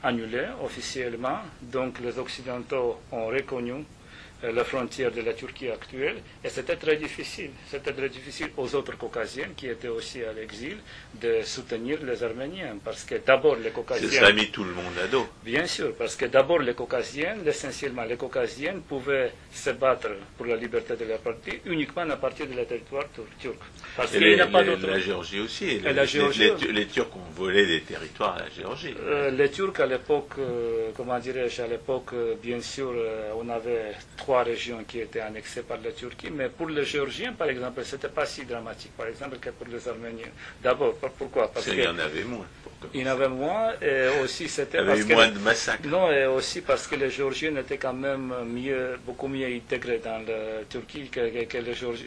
annulé officiellement, donc les Occidentaux ont reconnu euh, la frontière de la Turquie actuelle, et c'était très difficile. C'était très difficile aux autres Caucasiens qui étaient aussi à l'exil de soutenir les Arméniens, parce que d'abord les Caucasiens... Ça a mis tout le monde à dos. Bien sûr, parce que d'abord les Caucasiens, essentiellement les Caucasiens, pouvaient se battre pour la liberté de leur partie uniquement à partir de la territoire turc. Parce qu'il n'y a pas d'autre... La Géorgie aussi. Les, la Géorgie, les, Turcs ont volé des territoires à la Géorgie. Euh, les Turcs à l'époque, euh, comment dirais-je, à l'époque, bien sûr, on avait trois régions qui étaient annexées par la Turquie, mais pour les Géorgiens, par exemple, ce n'était pas si dramatique, par exemple, que pour les Arméniens. D'abord, pourquoi? Parce qu'il y en avait moins. Il y en avait moins, et aussi c'était parce eu moins de massacres. Non, et aussi parce que les Géorgiens étaient quand même mieux, beaucoup mieux intégrés dans la Turquie que, les,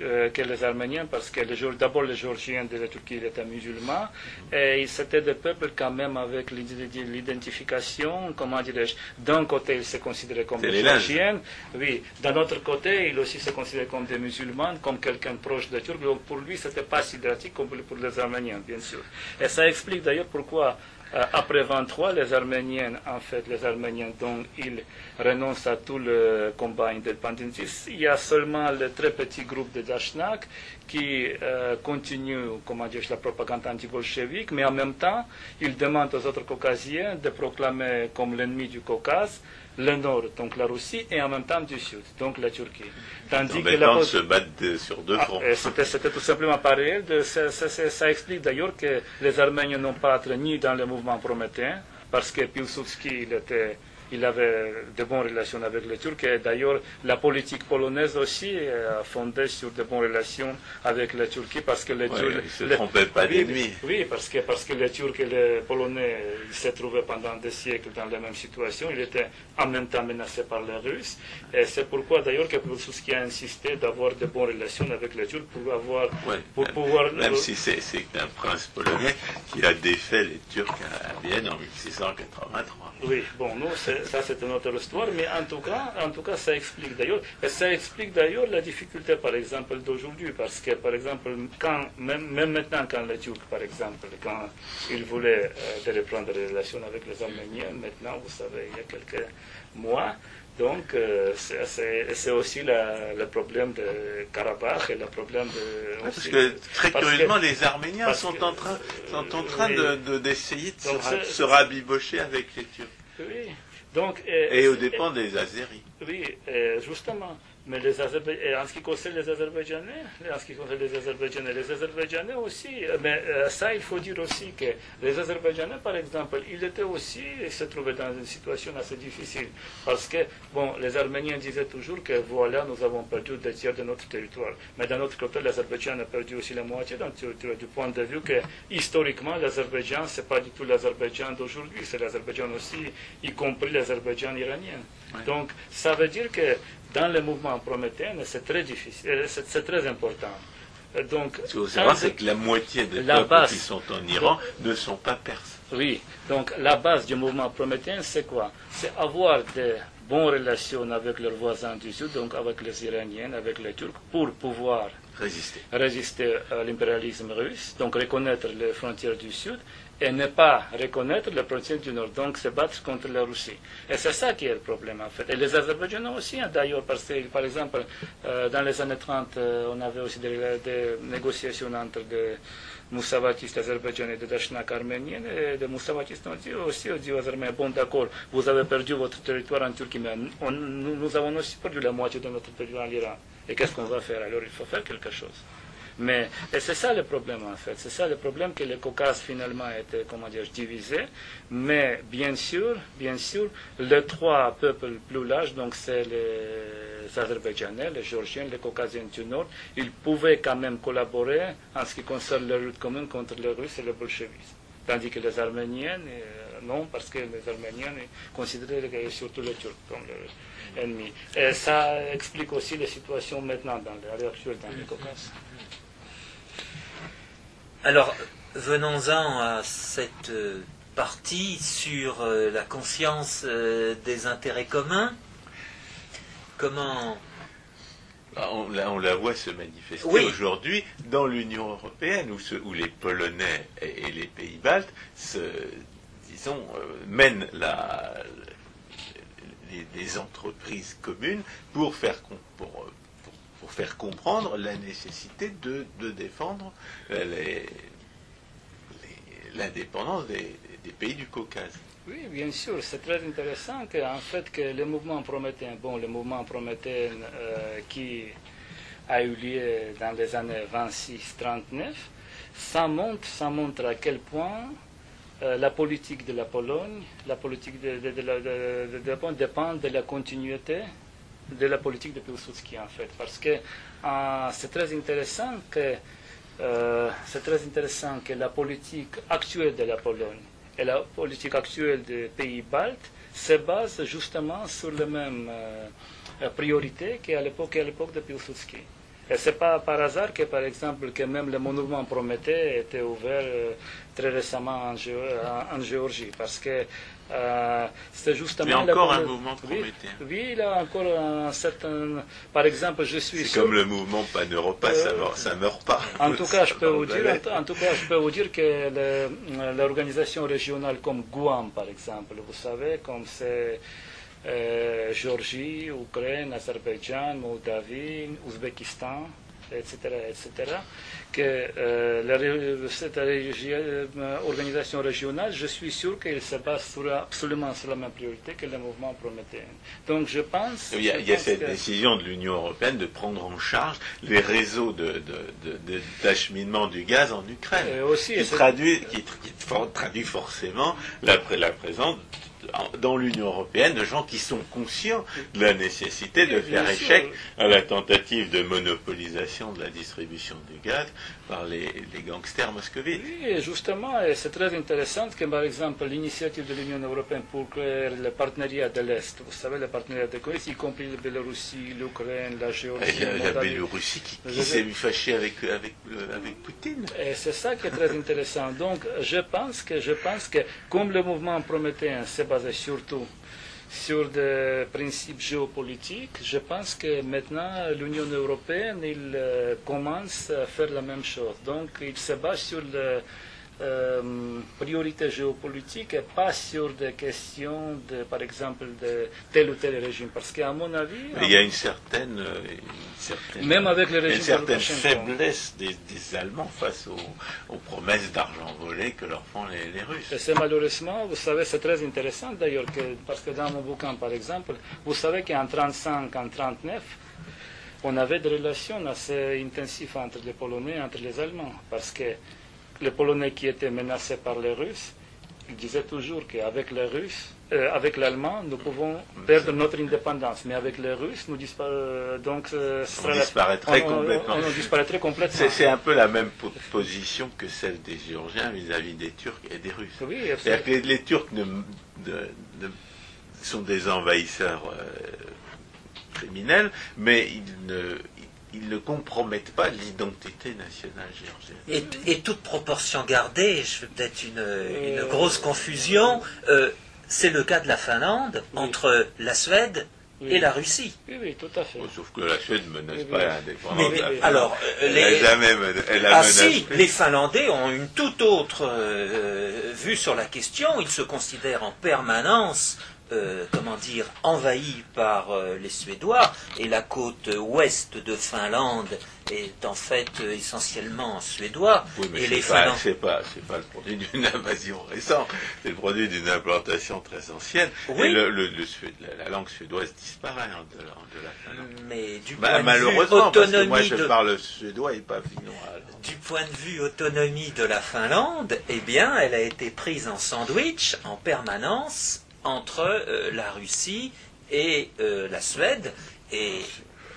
euh, que les, Arméniens, parce que d'abord les Géorgiens de la Turquie étaient musulmans, et c'était des peuples quand même avec l'identification, comment dirais-je, d'un côté ils se considéraient comme des Géorgiens, oui, d'un autre côté ils aussi se considéraient comme des musulmans, comme quelqu'un proche des Turcs, donc pour lui c'était pas si dramatique comme pour les Arméniens, bien sûr. Et ça explique d'ailleurs pourquoi euh, après 23, les Arméniens, en fait, les Arméniens, dont ils renoncent à tout le combat indépendantiste, il y a seulement le très petit groupe de Dashnak qui euh, continue, comment dire, la propagande anti-bolchevique, mais en même temps, ils demandent aux autres Caucasiens de proclamer comme l'ennemi du Caucase le nord, donc la Russie, et en même temps du sud, donc la Turquie. Tandis que la se battent sur deux fronts. Ah, c'était tout simplement pas réel. ça, ça, explique d'ailleurs que les Arméniens n'ont pas ni dans le mouvement prométhéen, parce que Pilsudski, il était il avait de bonnes relations avec les Turcs. Et d'ailleurs, la politique polonaise aussi est fondée sur de bonnes relations avec la Turquie parce que les Turcs. ne se trompaient pas d'ennemis. Oui, parce que, parce que les Turcs et les Polonais se trouvaient pendant des siècles dans la même situation. Ils étaient en même temps menacés par les Russes. Et c'est pourquoi d'ailleurs que Pilsudski a insisté d'avoir de bonnes relations avec les Turcs pour avoir. pour pouvoir, même si c'est un prince polonais qui a défait les Turcs à Vienne en 1683. Oui, bon, nous, ça c'est une autre histoire, mais en tout cas, en tout cas, ça explique d'ailleurs, ça explique d'ailleurs la difficulté, par exemple, d'aujourd'hui, parce que, par exemple, quand, même, maintenant, quand les Turcs, par exemple, quand ils voulaient euh, reprendre les relations avec les Arméniens, maintenant, vous savez, il y a quelques mois, donc, euh, c'est aussi le problème de Karabakh et le problème de. parce que très curieusement, les Arméniens sont, en train, sont en train d'essayer de, se, se, rabibocher avec les Turcs. Oui. Donc, et, aux dépens des Azéris. Oui, justement. Mais les en ce qui concerne les Azerbaïdjanais, en ce qui concerne les Azerbaïdjanais, les Azerbaïdjanais aussi, euh, mais euh, ça, il faut dire aussi que les Azerbaïdjanais, par exemple, ils étaient aussi, ils se trouvaient dans une situation assez difficile. Parce que, bon, les Arméniens disaient toujours que voilà, nous avons perdu deux tiers de notre territoire. Mais d'un autre côté, l'Azerbaïdjan a perdu aussi la moitié de notre territoire, du point de vue que, historiquement, l'Azerbaïdjan, c'est pas du tout l'Azerbaïdjan d'aujourd'hui, c'est l'Azerbaïdjan aussi, y compris l'Azerbaïdjan iranien. Donc, ça veut dire que dans le mouvement prométhéen, c'est très difficile, euh, c'est très important. Donc, ce qu'il faut savoir, c'est que la moitié des peuples qui sont en Iran ne sont pas perses. Oui, donc la base du mouvement prométhéen, c'est quoi? C'est avoir des bonnes relations avec leurs voisins du Sud, donc avec les Iraniens, avec les Turcs, pour pouvoir résister, résister à l'impérialisme russe, donc reconnaître les frontières du Sud et ne pas reconnaître les frontières du Nord, donc se battre contre la Russie. Et c'est ça qui est le problème en fait. Et les Azerbaïdjanais aussi, hein, d'ailleurs, parce que par exemple, euh, dans les années 30, euh, on avait aussi des, négociations entre des moussavatistes azerbaïdjanais et des Dashnak arméniens, et des moussavatistes ont dit aussi aux Azerbaïdjanais, bon d'accord, vous avez perdu votre territoire en Turquie, mais nous, avons aussi perdu la moitié de notre territoire en Iran. Et qu'est-ce qu'on va faire? Alors il faut faire quelque chose. Mais, c'est ça le problème en fait, c'est ça le problème que le Caucase finalement été, comment dire, divisé. Mais bien sûr, bien sûr, les trois peuples plus larges, donc c'est les Azerbaïdjanais, les Géorgiens, les Caucasiens du Nord, ils pouvaient quand même collaborer en ce qui concerne la lutte commune contre les Russes et les bolchevistes. Tandis que les Arméniens, euh, non, parce que les Arméniens considéraient surtout les Turcs comme leurs ennemis. Et ça explique aussi la situation maintenant dans actuelle dans le Caucase. Alors, venons-en à cette euh, partie sur euh, la conscience euh, des intérêts communs. Comment bah, on, la voit se manifester aujourd'hui dans l'Union européenne, où, les Polonais et, les pays baltes disons, mènent les, entreprises communes pour faire, pour, pour faire comprendre la nécessité de, défendre l'indépendance des, pays du Caucase. Oui, bien sûr, c'est très intéressant qu'en fait que le mouvement prométhéen, bon, le mouvement prométhéen euh, qui a eu lieu dans les années 26-39, ça montre, ça montre à quel point euh, la politique de la Pologne, la politique de, de, de, de dépend de la continuité de la politique de Pilsudski en fait, parce que euh, c'est très intéressant que euh, c'est très intéressant que la politique actuelle de la Pologne et la politique actuelle des pays baltes se basent justement sur les mêmes euh, priorités qu'à l'époque, à l'époque de Pilsudski. Et c'est pas par hasard que, par exemple, que même le monument Prométhée était ouvert très récemment en, Géorgie, parce que euh, c'est justement. Il y a encore un mouvement prométhéen. Oui, il y a encore un certain. Par exemple, je suis. C'est comme le mouvement pan-europa, ça, ne euh, meurt pas. En tout, cas, je peux vous dire, en, tout cas, je peux vous dire que l'organisation régionale comme Guam, par exemple, vous savez, comme c'est. Euh, Géorgie, Ukraine, Azerbaïdjan, Moldavie, Ouzbékistan, etc., etc., que euh, cette euh, organisation régionale, je suis sûr qu'elle se base absolument sur la même priorité que le mouvement prométhéen. Donc je pense... Il y a, cette décision de l'Union européenne de prendre en charge les réseaux d'acheminement de, du gaz en Ukraine, aussi, qui, traduit, qui, traduit forcément la, la présence dans l'Union européenne de gens qui sont conscients de la nécessité de faire échec à la tentative de monopolisation de la distribution du gaz par les, gangsters moscovites. Oui, justement, c'est très intéressant que, par exemple, l'initiative de l'Union européenne pour créer le partenariat de l'Est, vous savez, le partenariat de l'Est, y compris la Biélorussie, l'Ukraine, la Géorgie. Et la, Biélorussie qui, s'est fâchée avec, avec, avec Poutine. Et c'est ça qui est très intéressant. Donc, je pense que, je pense que comme le mouvement prométhéen s'est basé surtout sur des principes géopolitiques, je pense que maintenant l'Union européenne il, euh, commence à faire la même chose. Donc il se base sur le, euh, priorité géopolitique et pas sur des questions, de, par exemple, de tel ou tel régime. Parce qu'à mon avis... il y a une certaine, euh, même avec les régimes une certaine faiblesse des, Allemands face aux, promesses d'argent volé que leur font les, Russes. Et c'est malheureusement, vous savez, c'est très intéressant d'ailleurs, que, parce que dans mon bouquin, par exemple, vous savez qu'en 35, en 39, on avait des relations assez intensives entre les Polonais et entre les Allemands, parce que les Polonais qui étaient menacés par les Russes, ils disaient toujours qu'avec les Russes, euh, avec l'Allemand, nous pouvons perdre notre indépendance, mais avec les Russes, nous euh, donc, euh, on, disparaîtrait complètement. C'est un peu la même position que celle des Géorgiens vis-à-vis des Turcs et des Russes. que les, Turcs sont des envahisseurs criminels, mais ils ne ils ne compromettent pas l'identité nationale géorgienne. Et, toute proportion gardée, je fais peut-être une, une, grosse confusion, c'est le cas de la Finlande entre la Suède et la Russie. Oui, oui, tout à fait. sauf que la Suède ne menace pas l'indépendance. Mais, alors, elle les... jamais elle ah si, les Finlandais ont une toute autre euh, vue sur la question. Ils se considèrent en permanence euh, comment dire, envahi par euh, les Suédois, et la côte ouest de Finlande est en fait euh, essentiellement suédois. Oui, mais et c'est pas, pas, le produit d'une invasion récente, c'est le produit d'une implantation très ancienne. Et le, la, langue suédoise disparaît hein, de, la, Finlande. Mais du bah, point malheureusement, de vue parce que moi je parle suédois et pas finnois. Du point de vue autonomie de la Finlande, eh bien, elle a été prise en sandwich en permanence entre euh, la Russie et euh, la Suède. Et,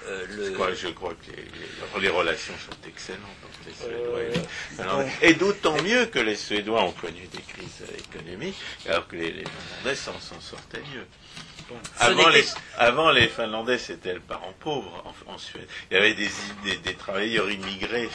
euh, le... je, crois, que les, relations sont excellentes entre les Suédois et les Et d'autant mieux que les Suédois ont connu des crises économiques, alors que les, les Finlandais s'en sortaient mieux. Avant les, avant, les, Finlandais, c'était le parent pauvre en, Suède. Il y avait des, des, travailleurs immigrés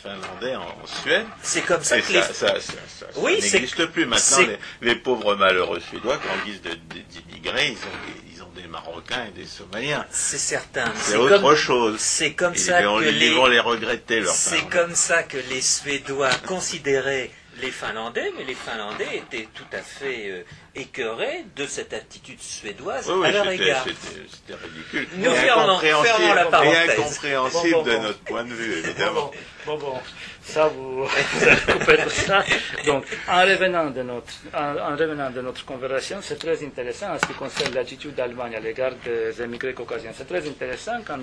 finlandais en, Suède. C'est comme ça que ça, ça, oui, n'existe plus. Maintenant, les, pauvres malheureux Suédois, en guise d'immigrés, ils ont, ils ont des Marocains et des Somaliens. C'est certain. C'est autre chose. C'est comme ça que les, ils vont les regretter. C'est comme ça que les Suédois considéraient les Finlandais, mais les Finlandais étaient tout à fait euh, écœurés de cette attitude suédoise à leur égard. C'était ridicule. Nous fermons la parenthèse. incompréhensible de notre point de vue, évidemment. Bon, bon, ça vous, vous coupez tout ça. Donc, en revenant de notre, en, revenant de notre conversation, c'est très intéressant en ce qui concerne l'attitude d'Allemagne à l'égard des émigrés caucasiens. C'est très intéressant quand,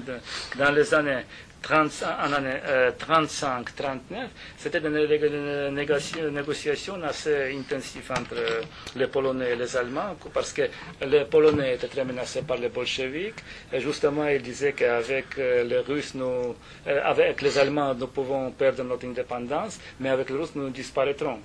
dans les années 30, en année 35-39, c'était une négociation assez intensive entre les Polonais et les Allemands, parce que les Polonais étaient très menacés par les bolcheviks, et justement ils disaient qu'avec euh, les Russes, euh, avec les Allemands, nous pouvons perdre notre indépendance, mais avec les Russes, nous disparaîtrons.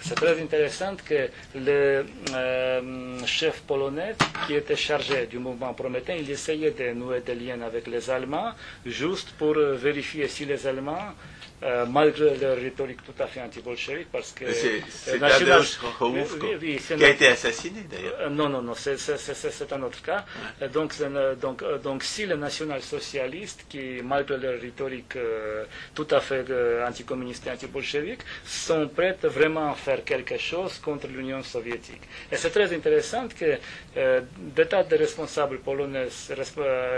C'est très intéressant que le euh, chef polonais, qui était chargé du mouvement prométhée, il essayait de nouer des liens avec les Allemands, juste pour euh, vérifier si les Allemands euh, malgré leur rhétorique tout à fait anti-bolchevique, parce que... C'est national... qui a été assassiné d'ailleurs. Euh, non, non, non, c'est un autre cas. Donc, donc, donc, si les national-socialistes, qui, malgré leur rhétorique tout à fait anticommuniste et anti-bolchevique, sont prêts vraiment à faire quelque chose contre l'Union soviétique. Et c'est très intéressant que des tas de responsables polonais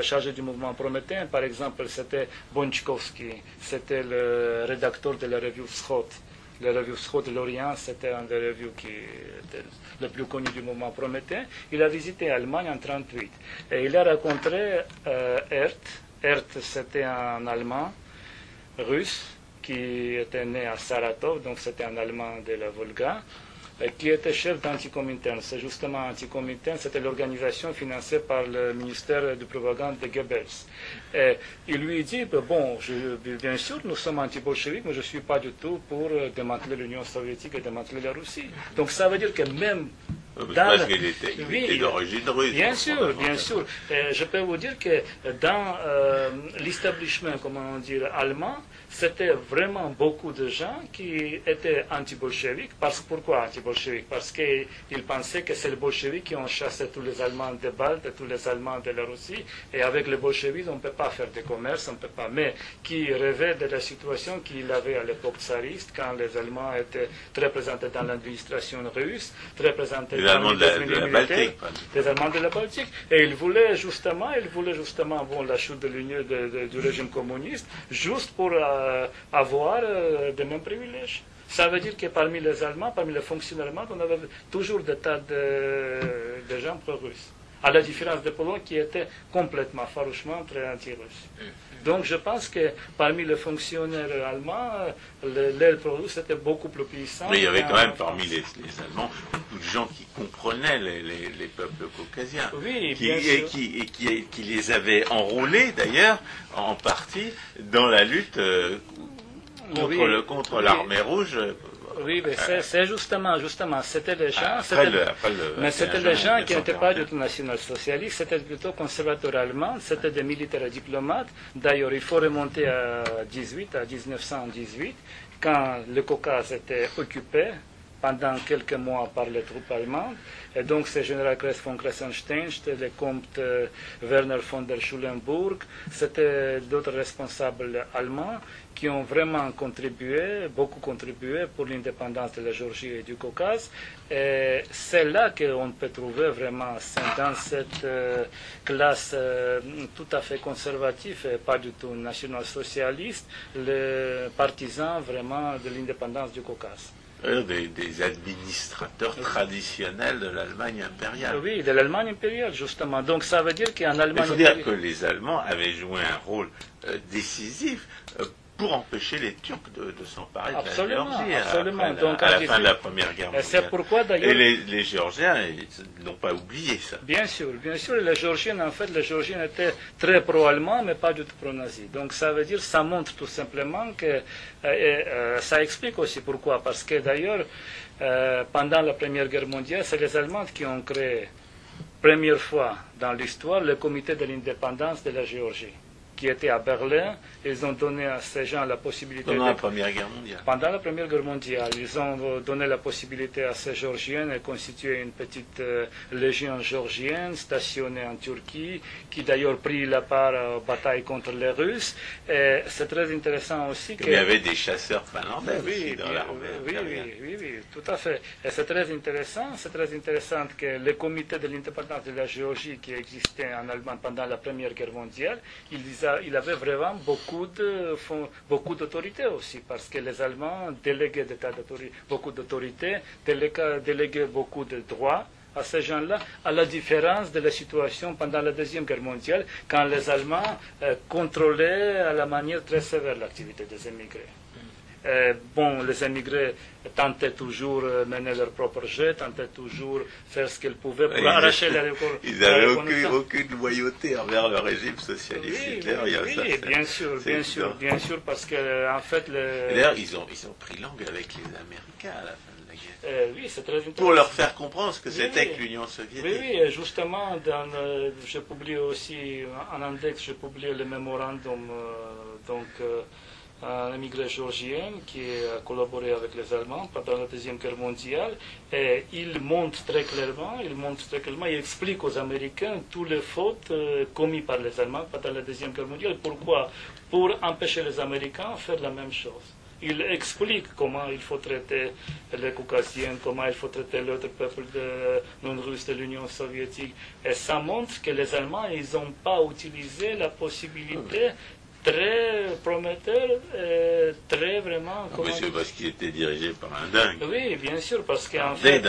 chargés du mouvement prométhée, par exemple, c'était Bonchkowski, c'était le rédacteur de la revue Schott. La revue Schott de l'Orient, c'était un des revues qui était le plus connu du moment Prométhée. Il a visité l'Allemagne en 1938 et il a rencontré euh, Ert. c'était un Allemand russe qui était né à Saratov, donc c'était un Allemand de la Volga qui était chef d'Anticomintern. C'est justement Anticomintern, c'était l'organisation financée par le ministère de propagande de Goebbels. Et il lui dit, ben bon, je, bien sûr, nous sommes anti-bolcheviques, mais je ne suis pas du tout pour démanteler l'Union soviétique et démanteler la Russie. Donc ça veut dire que même dans parce qu'il était, d'origine russe. Bien sûr, bien sûr. je peux vous dire que dans euh, l'establishment, comment dire, allemand, c'était vraiment beaucoup de gens qui étaient anti-bolcheviques. Parce, pourquoi anti-bolcheviques? Parce qu'ils pensaient que c'est les bolcheviques qui ont chassé tous les Allemands de Baltes, tous les Allemands de la Russie, et avec les bolcheviques, on ne peut pas faire de commerce, on ne peut pas. Mais qui rêvaient de la situation qu'il avait à l'époque tsariste, quand les Allemands étaient très présentés dans l'administration russe, très présentés les dans de la, Baltique. Les Allemands de la Baltique. Et ils voulaient justement, ils voulaient justement bon, la chute de l'Union du régime communiste, juste pour... Euh, euh, avoir euh, de mêmes privilèges. Ça veut dire que parmi les Allemands, parmi les fonctionnaires allemands, on avait toujours des tas de, gens pro-russes. À la différence de Pologne qui était complètement, farouchement très anti-russe. Mm. Donc je pense que parmi les fonctionnaires allemands, l'aile pro-russe était beaucoup plus puissant. Mais il y avait quand même parmi les, Allemands beaucoup de gens qui comprenaient les, peuples caucasiens. Oui, qui, et, Qui, qui, les avaient enrôlés d'ailleurs en partie dans la lutte euh, contre, contre l'armée rouge Oui, mais c'est justement, justement, c'était les gens, mais c'était les gens qui n'étaient pas du tout national-socialistes, c'était plutôt conservateurs allemands, c'était des militaires et diplomates. D'ailleurs, il faut remonter à 18, à 1918, quand le Caucase était occupé pendant quelques mois par les troupes allemandes. Et donc, c'est général Kress von Kressenstein, c'était le comte euh, Werner von der Schulenburg, c'était d'autres responsables allemands qui ont vraiment contribué, beaucoup contribué pour l'indépendance de la Géorgie et du Caucase. Et c'est là qu'on peut trouver vraiment, dans cette euh, classe euh, tout à fait conservative et pas du tout national-socialiste, les partisans vraiment de l'indépendance du Caucase. Des, des, administrateurs traditionnels de l'Allemagne impériale. Oui, de l'Allemagne impériale, justement. Donc ça veut dire qu'en Allemagne. Il faut dire que les Allemands avaient joué un rôle euh, décisif pour empêcher les Turcs de, s'emparer de la Géorgie absolument. À, Donc, à la fin de la Première Guerre mondiale. C'est pourquoi d'ailleurs. Et les, les Géorgiens n'ont pas oublié ça. Bien sûr, bien sûr. Les Géorgiens, en fait, les Géorgiens étaient très pro-allemands, mais pas du tout pro-nazis. Donc ça veut dire, ça montre tout simplement que. Euh, euh, ça explique aussi pourquoi. Parce que d'ailleurs, euh, pendant la Première Guerre mondiale, c'est les Allemands qui ont créé, première fois dans l'histoire, le comité de l'indépendance de la Géorgie qui étaient à Berlin. Ils ont donné à ces gens la possibilité. Pendant la Première Guerre mondiale. Pendant la Première Guerre mondiale, ils ont donné la possibilité à ces Géorgiens de constituer une petite euh, légion géorgienne stationnée en Turquie, qui d'ailleurs prit la part aux batailles contre les Russes. Et c'est très intéressant aussi que. Il y avait des chasseurs finlandais oui, aussi dans l'armée. Oui, oui, oui, oui, tout à fait. Et c'est très intéressant. C'est très intéressant que le comité de l'indépendance de la Géorgie qui existait en Allemagne pendant la Première Guerre mondiale, il disait il avait vraiment beaucoup de beaucoup d'autorité aussi, parce que les Allemands déléguaient beaucoup d'autorité, déléguaient beaucoup de droits à ces gens-là, à la différence de la situation pendant la Deuxième Guerre mondiale, quand les Allemands euh, contrôlaient à la manière très sévère l'activité des émigrés. Euh, bon, les émigrés tentaient toujours de mener leur propre jeu, tentaient toujours faire ce qu'ils pouvaient pour arracher la Ils n'avaient aucune, aucune, loyauté envers le régime socialiste oui, Oui, bien sûr, bien sûr, bien sûr, parce que en fait... D'ailleurs, ils ont, ils ont pris langue avec les Américains à la fin de la guerre. Euh, oui, c'est très intéressant. Pour leur faire comprendre ce que c'était que l'Union soviétique. Oui, oui, justement, dans, je publie aussi, en index, je publie le mémorandum, euh, donc un émigré géorgien qui a collaboré avec les Allemands pendant la Deuxième Guerre mondiale. Et il montre très clairement, il montre très clairement, il explique aux Américains toutes les fautes euh, commises par les Allemands pendant la Deuxième Guerre mondiale. Pourquoi? Pour empêcher les Américains de faire la même chose. Il explique comment il faut traiter les Caucasiens, comment il faut traiter l'autre peuple non-russe de l'Union soviétique. Et ça montre que les Allemands, ils n'ont pas utilisé la possibilité très prometteur, euh, très vraiment. Ah, c'est parce qu'il était dirigé par un dingue. Oui, bien sûr, parce qu'en fait,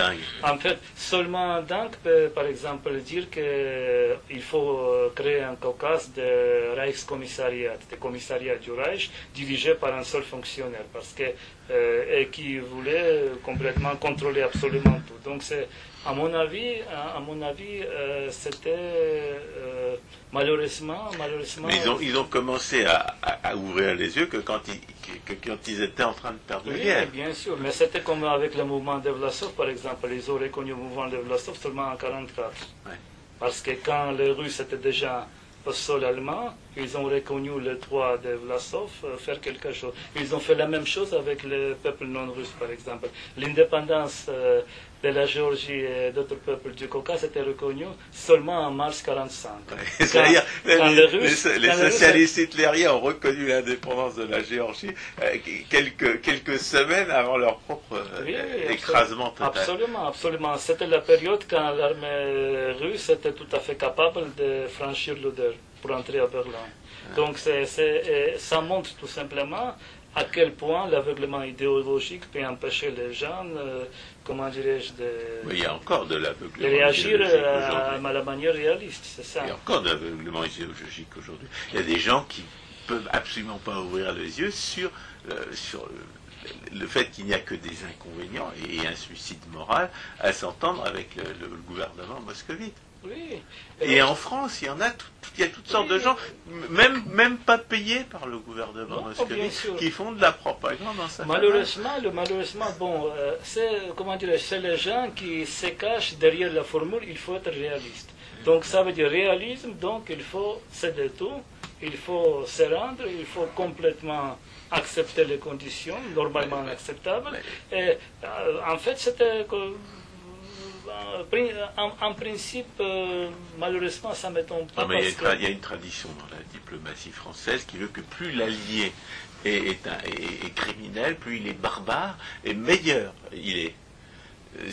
en fait, seulement un dingue peut, par exemple, dire qu'il euh, faut euh, créer un Caucase de Reichskommissariat, de commissariat du Reich, dirigé par un seul fonctionnaire, parce que et qui voulait complètement contrôler absolument tout. Donc c'est à mon avis, à, mon avis, euh, c'était euh, malheureusement, malheureusement. Mais ils ont, ils ont commencé à, à, ouvrir les yeux que quand ils, que, quand ils étaient en train de perdre oui, guerre. bien sûr. Mais c'était comme avec le mouvement de Vlasov, par exemple. Ils ont reconnu le mouvement de Vlasov seulement en 1944. Ouais. Parce que quand les Russes étaient déjà allemand, ils ont reconnu le droit de Vlasov euh, faire quelque chose. Ils ont fait la même chose avec le peuple non russe, par exemple. L'indépendance euh, de la Géorgie et d'autres peuples du Caucase était reconnue seulement en mars 1945. les, socialistes hitlériens ont reconnu l'indépendance de la Géorgie euh, quelques, quelques semaines avant leur propre écrasement total. Absolument, absolument. C'était la période quand l'armée russe était tout à fait capable de franchir l'Oder pour entrer à Berlin. Donc ça montre tout simplement à quel point l'aveuglement idéologique peut empêcher les gens, euh, comment dirais-je, de, il y a encore de l'aveuglement réagir à, la manière réaliste, c'est ça. Il y a encore de l'aveuglement idéologique aujourd'hui. Il y a des gens qui peuvent absolument pas ouvrir les yeux sur, euh, sur le fait qu'il n'y a que des inconvénients et un suicide moral à s'entendre avec le, le gouvernement moscovite. Oui. Et, en France, il y en a, il y a toutes sortes de gens, même, même pas payés par le gouvernement qui font de la propagande dans sa Malheureusement, le, malheureusement bon, euh, c'est, comment dire, c'est les gens qui se cachent derrière la formule, il faut être réaliste. Donc ça veut dire réalisme, donc il faut céder tout, il faut se rendre, il faut complètement accepter les conditions normalement acceptables. Et euh, en fait, c'était en, principe, euh, malheureusement, ça ne m'étonne pas. mais il, y a une tradition dans la diplomatie française qui veut que plus l'allié est, criminel, plus il est barbare, et meilleur il est. Euh,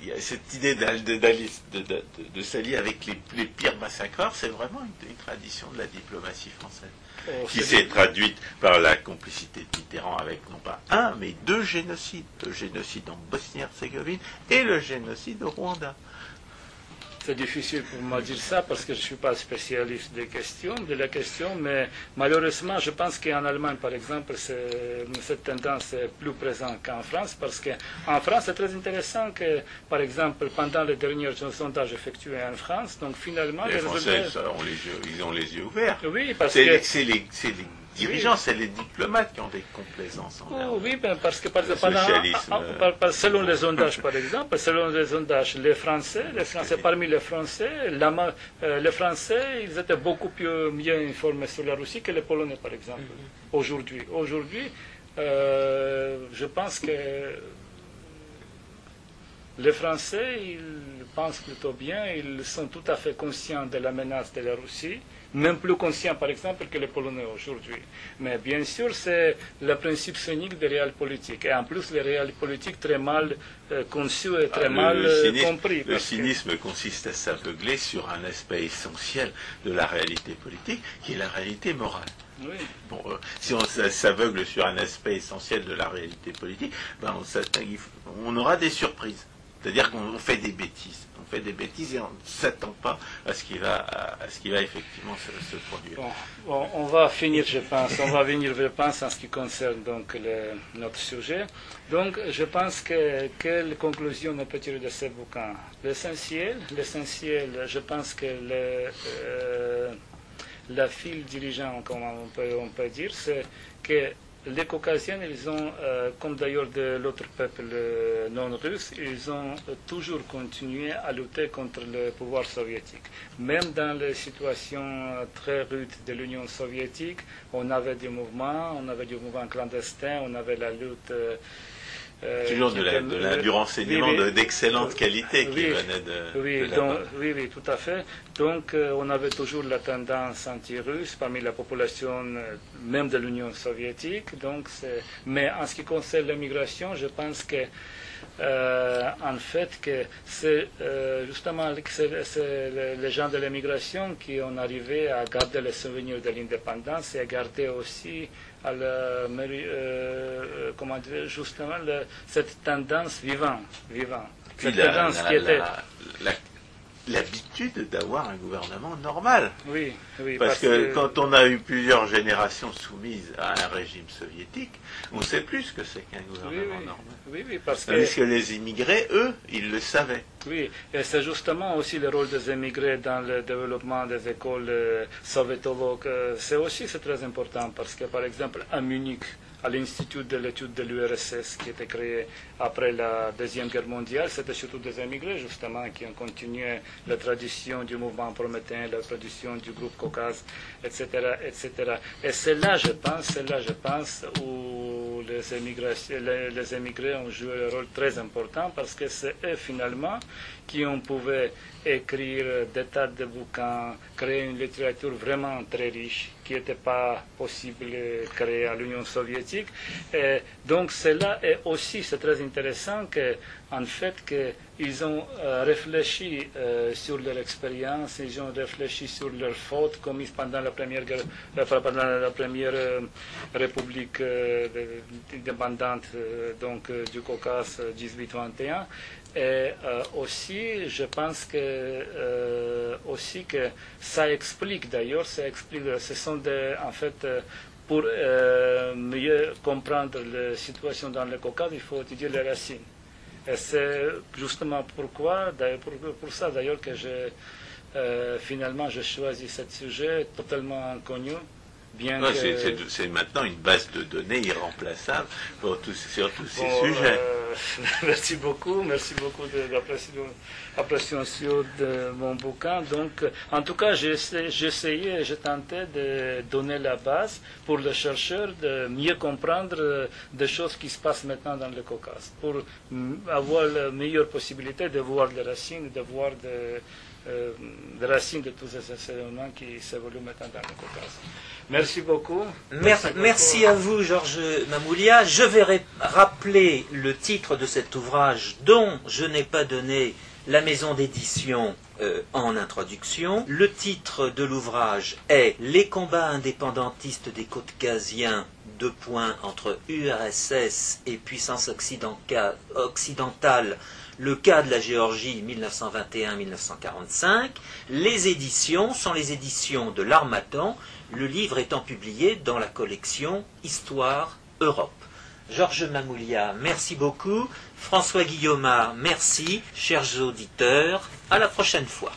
il y a cette idée de, s'allier avec les, pires massacreurs, c'est vraiment une, tradition de la diplomatie française, qui s'est traduite par la complicité de Mitterrand avec non pas un, mais deux génocides, le génocide en Bosnie-Herzégovine et le génocide au Rwanda c'est difficile pour moi de dire ça parce que je ne suis pas spécialiste des questions, de la question, mais malheureusement, je pense qu'en Allemagne, par exemple, cette tendance est plus présente qu'en France parce qu'en France, c'est très intéressant que, par exemple, pendant les derniers sondages effectués en France, donc finalement, les, Français, ont les yeux, ils ont les yeux ouverts. Oui, parce que c'est les, dirigeants, c'est les diplomates qui ont des complaisances. Oh, oui, ben, parce que selon les sondages, par exemple, selon les sondages, les Français, les Français parmi les Français, euh, les Français, ils étaient beaucoup plus, mieux informés sur la Russie que les Polonais, par exemple, mm-hmm. aujourd'hui. Aujourd'hui, euh, je pense que les Français, ils pensent plutôt bien, ils sont tout à fait conscients de la menace de la Russie même plus conscient, par exemple, que les Polonais aujourd'hui. Mais bien sûr, c'est le principe scénique des réels politiques. Et en plus, les réels politiques très mal euh, conçus et très ah, mal euh, compris. Le cynisme consiste à s'aveugler sur un aspect essentiel de la réalité politique, qui est la réalité morale. Bon, euh, si on s'aveugle sur un aspect essentiel de la réalité politique, ben on aura des surprises. C'est-à-dire qu'on fait des bêtises. Fait des bêtises et on ne s'attend pas à ce qui va, à ce qui va effectivement se, produire. Bon, on va finir, je pense. On va venir, je pense, en ce qui concerne donc notre sujet. Donc, je pense que quelle conclusion on peut tirer de ce bouquin? L'essentiel, l'essentiel, je pense que euh, la file dirigeant, comme on peut dire, c'est que les Caucasiens, ils ont, euh, comme d'ailleurs de l'autre peuple euh, non russe, ils ont toujours continué à lutter contre le pouvoir soviétique. Même dans les situations très rudes de l'Union soviétique, on avait des mouvements, on avait des mouvements clandestins, on avait la lutte. Euh, euh, Toujours de, la, de, du renseignement d'excellente qualité qui venait de, oui, oui, oui, tout à fait. Donc, euh, on avait toujours la tendance anti-russe parmi la population, euh, même de l'Union soviétique. Donc, mais en ce qui concerne l'immigration, je pense que en fait, que c'est justement les gens de l'immigration qui ont arrivé à garder les souvenirs de l'indépendance et à garder aussi euh, euh, comment dire, justement cette tendance vivante. vivante. Cette tendance qui était l'habitude d'avoir un gouvernement normal. Oui, oui. Parce, que, quand on a eu plusieurs générations soumises à un régime soviétique, on sait plus ce que c'est qu'un gouvernement normal. Oui, oui, parce que... que les immigrés, eux, ils le savaient. Oui, et c'est justement aussi le rôle des immigrés dans le développement des écoles euh, soviétologues. Euh, c'est aussi c'est très important parce que, par exemple, à Munich, à l'Institut de l'étude de l'URSS qui était créé après la Deuxième Guerre mondiale. C'était surtout des émigrés, justement, qui ont continué la tradition du mouvement prométhéen, la tradition du groupe Caucase, etc. etc. Et c'est là, je pense, c'est là, je pense, où les, les, les émigrés ont joué un rôle très important parce que c'est eux, finalement, qui ont pu écrire des tas de bouquins, créer une littérature vraiment très riche qui n'était pas possible de créer à l'Union soviétique. Donc cela est aussi, c'est très intéressant que, en fait, qu'ils ont euh, réfléchi euh, sur leur expérience, ils ont réfléchi sur leurs fautes commises pendant la première, république indépendante donc, du Caucase 1821 et euh, aussi, je pense que aussi que ça explique d'ailleurs, ça explique, ce sont en fait, pour mieux comprendre la situation dans le Caucase, il faut étudier les racines. Et c'est justement pourquoi, pour, ça d'ailleurs que je, euh, finalement je choisis ce sujet totalement inconnu c'est maintenant une base de données irremplaçable pour tous, sur tous ces sujets. Euh, merci beaucoup, merci beaucoup de l'appréciation de mon bouquin. Donc, en tout cas, essayé, j'ai tenté de donner la base pour le chercheur de mieux comprendre euh, des choses qui se passent maintenant dans le Caucase, pour avoir la meilleure possibilité de voir les racines, de voir des, euh, racines de tous ces éléments qui s'évoluent maintenant dans le Caucase. Merci beaucoup. Merci, à vous, Georges Mamoulia. Je vais rappeler le titre de cet ouvrage dont je n'ai pas donné la maison d'édition euh, en introduction. Le titre de l'ouvrage est Les combats indépendantistes des Caucasiens, deux points entre URSS et puissance occidentale, le cas de la Géorgie 1921-1945. Les éditions sont les éditions de l'Armatan le livre étant publié dans la collection Histoire Europe. Georges Mamoulia, merci beaucoup. François Guillaume, merci. Chers auditeurs, à la prochaine fois.